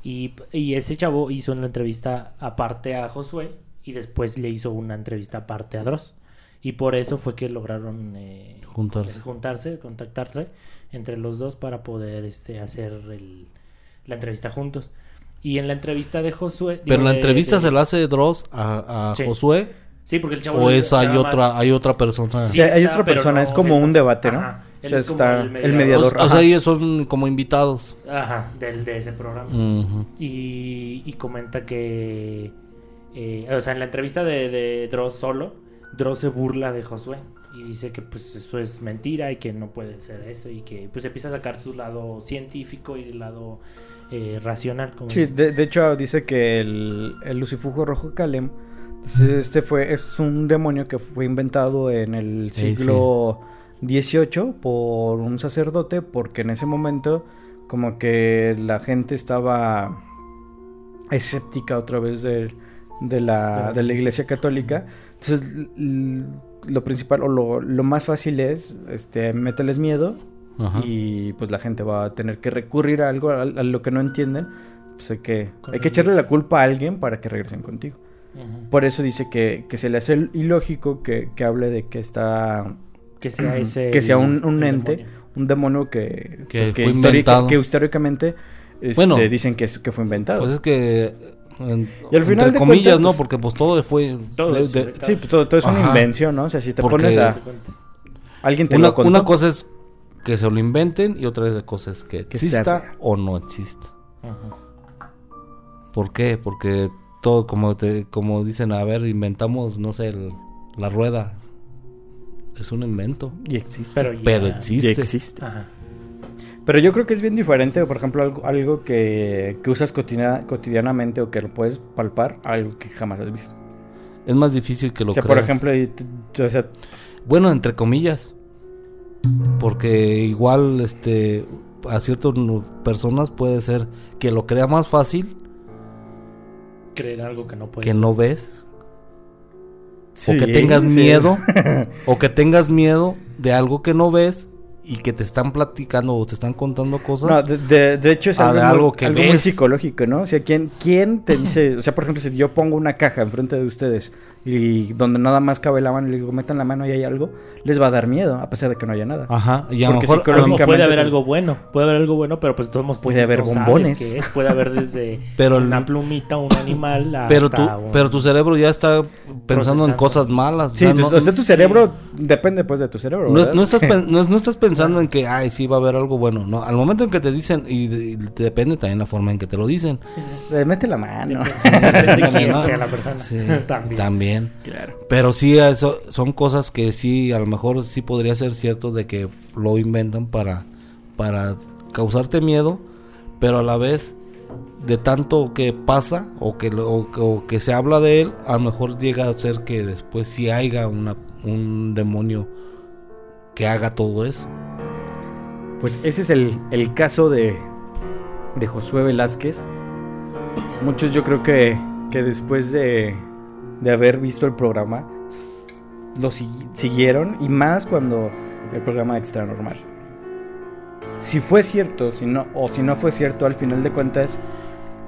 Y, y ese chavo hizo una entrevista aparte a Josué y después le hizo una entrevista aparte a Dross. Y por eso fue que lograron eh, Juntarse. juntarse, contactarse entre los dos para poder este, hacer el- la entrevista juntos. Y en la entrevista de Josué... Pero digo, la de- entrevista de- se la hace Dross a, a Sí. Josué Sí, porque el chavo... o es hay más- otra hay otra persona. Sí Sí, hay está, otra persona, no es como un debate, ¿no? Ajá, O sea, es como está el el mediador. mediador. o, o sea, ellos son como invitados. Ajá, del, de ese programa. Y, y comenta que... eh, o sea, en la entrevista de, de Dross solo, Dross se burla de Josué. Y dice que pues eso es mentira y que no puede ser eso. Y que pues empieza a sacar su lado científico y el lado eh, racional. Como Sí, de, de hecho dice que el, el lucifujo rojo Kalem, este fue, es un demonio que fue inventado en el siglo XVIII por un sacerdote, porque en ese momento como que la gente estaba escéptica otra vez de, de, la, de la iglesia católica. Entonces lo principal o lo, lo más fácil es este, mételes miedo Ajá. y pues la gente va a tener que recurrir a algo a, a lo que no entienden pues hay que hay que echarle la culpa a alguien para que regresen contigo Ujú. por eso dice que, que se le hace ilógico que, que hable de que está Que sea (clears throat) ese... que sea un, un ente demonio. un demonio que Que pues, que, histórica- que históricamente este, Bueno. dicen que, es- que fue inventado Pues es que en- Y al final entre de comillas, cuentas, no, pues- porque pues todo fue Todo de- es de- inventado. sí pues, todo, todo es una Ajá. invención no o sea si te Porque- pones a alguien te una, lo contó una cosa es que se lo inventen y otra cosa es que Que exista o no exista. Ujú. ¿Por qué? Porque todo como te como dicen, a ver, inventamos, no sé, el- la rueda. Es un invento, y existe Pero ya... pero y existe. existe Ajá. Pero yo creo que es bien diferente, por ejemplo, algo, algo que, que usas cotidiana- cotidianamente o que lo puedes palpar, algo que jamás has visto. es más difícil que lo O sea, creas. por ejemplo, y t- t- o sea, Bueno, entre comillas. Porque igual, este, a ciertas personas puede ser que lo crea más fácil, Creer algo que no puede. que no ves, sí, o que tengas sí. miedo, (laughs) o que tengas miedo de algo que no ves y que te están platicando o te están contando cosas. No, de, de- de hecho es Ah, algo, muy- que algo muy psicológico, ¿no? O sea, ¿quién, ¿quién te (laughs) dice? O sea, por ejemplo, si yo pongo una caja enfrente de ustedes y donde nada más cabe la mano y les digo, metan la mano y hay algo, les va a dar miedo, a pesar de que no haya nada. Ajá, y a lo Porque mejor, puede haber algo bueno, puede haber algo bueno, pero pues todos Puede haber no sabes bombones. qué es. Puede haber desde (laughs) Pero el- una plumita, un animal, (laughs) pero, hasta tu, un- pero tu cerebro ya está pensando en cosas malas. Sí, o sea, tu- no, o sea, tu sí. cerebro depende pues de tu cerebro. no, estás, (laughs) pen- no, no estás pensando en que, ay, sí va a haber algo bueno. No, al momento en que te dicen, y, y depende también la forma en que te lo dicen. Eh, Mete la mano. Depende de quién sea la persona. Sí, También. Claro. Pero sí, eso son cosas que sí, a lo mejor sí podría ser cierto de que lo inventan para, para causarte miedo, pero a la vez de tanto que pasa o que, o, o que se habla de él, a lo mejor llega a ser que después sí haya una, un demonio que haga todo eso. Pues ese es el, el caso de, de Josué Velázquez. Muchos yo creo que, que después de, de haber visto el programa, lo sigui- siguieron y más cuando el programa extra normal. Si fue cierto si no, o si no fue cierto, al final de cuentas,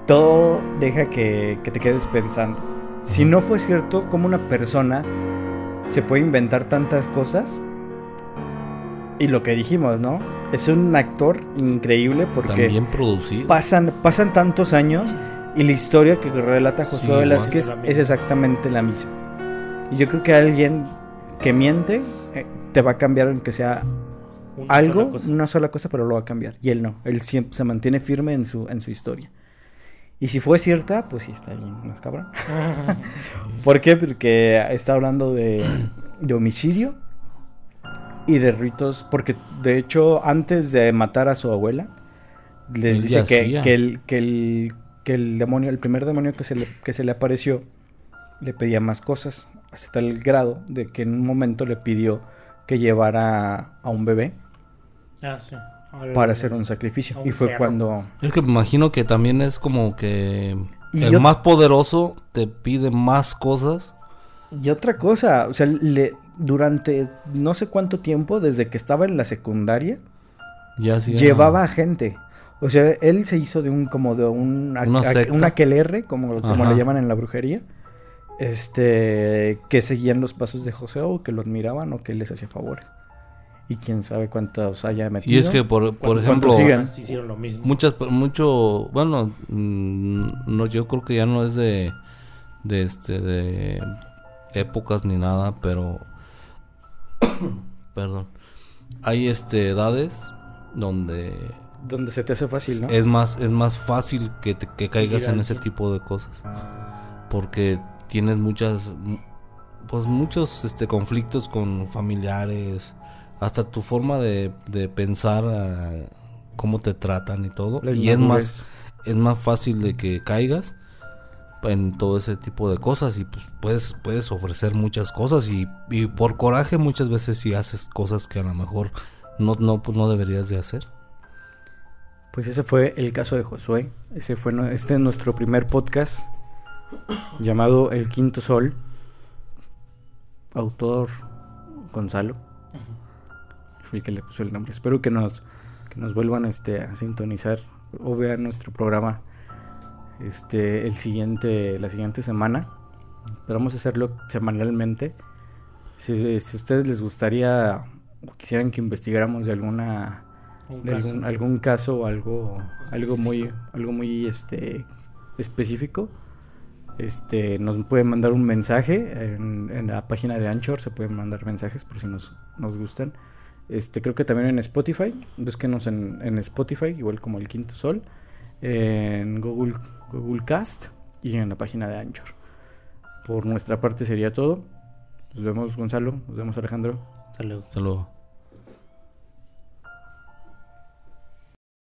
todo deja que, que te quedes pensando. Si no fue cierto, ¿cómo una persona se puede inventar tantas cosas? Y lo que dijimos, ¿no? Es un actor increíble porque También producido. pasan, pasan tantos años y la historia que relata Josué Sí, igual. Velázquez misma. es exactamente la misma. Y yo creo que alguien que miente eh, te va a cambiar aunque sea Una algo, sola una sola cosa, pero lo va a cambiar. Y él no, él siempre se mantiene firme en su, en su historia. Y si fue cierta, pues sí está bien, más cabrón. (laughs) (laughs) ¿Por qué? Porque está hablando de, de homicidio y de ritos. Porque de hecho, antes de matar a su abuela, les Él dice ya que, que el, que, el, que el demonio, el primer demonio que se, le, que se le apareció, le pedía más cosas. Hasta tal grado de que en un momento le pidió que llevara a un bebé Ah, sí. Para hacer un sacrificio. un Y fue cuando. Es que me imagino que también es como que Y el yo- más poderoso te pide más cosas. Y otra cosa, o sea, le, durante no sé cuánto tiempo, desde que estaba en la secundaria, Ya llevaba a gente. O sea, él se hizo de un, como de un, a- Una a- secta. un aquelarre, como, como Ajá. le llaman en la brujería, este, que seguían los pasos de José o que lo admiraban o que les hacía favores. Y quién sabe cuántos haya metido. Y es que, por, por ¿Cuántos ejemplo, hicieron lo mismo. muchas, mucho, bueno, mm, no, yo creo que ya no es de, de este, de épocas ni nada, pero, (coughs) perdón, hay este edades donde Donde se te hace fácil, ¿no? es más, es más fácil que, te- que caigas en ese tipo de cosas, porque tienes muchas, pues muchos este conflictos con familiares, hasta tu forma de, de pensar, ah, cómo te tratan y todo, y es más, es más fácil de que caigas en todo ese tipo de cosas y pues puedes, puedes ofrecer muchas cosas y, y por coraje muchas veces si haces cosas que a lo mejor no, no, pues, no deberías de hacer. Pues ese fue el caso de Josué. Ese fue nue- este es nuestro primer podcast llamado El Quinto Sol. Autor Gonzalo. Fue el que le puso el nombre. Espero que nos, que nos vuelvan este, a sintonizar o vean nuestro programa este, el siguiente, la siguiente semana. Esperamos hacerlo semanalmente. Si, si a ustedes les gustaría o quisieran que investigáramos de alguna Un de caso. algún, algún caso o algo algo muy algo muy este específico este nos pueden mandar un mensaje en, en la página de Anchor se pueden mandar mensajes por si nos, nos gustan. Este creo que también en Spotify búsquenos en, en Spotify igual como el quinto sol en Google Google Cast y en la página de Anchor. Por nuestra parte sería todo. Nos vemos Gonzalo. Nos vemos Alejandro. Hasta luego.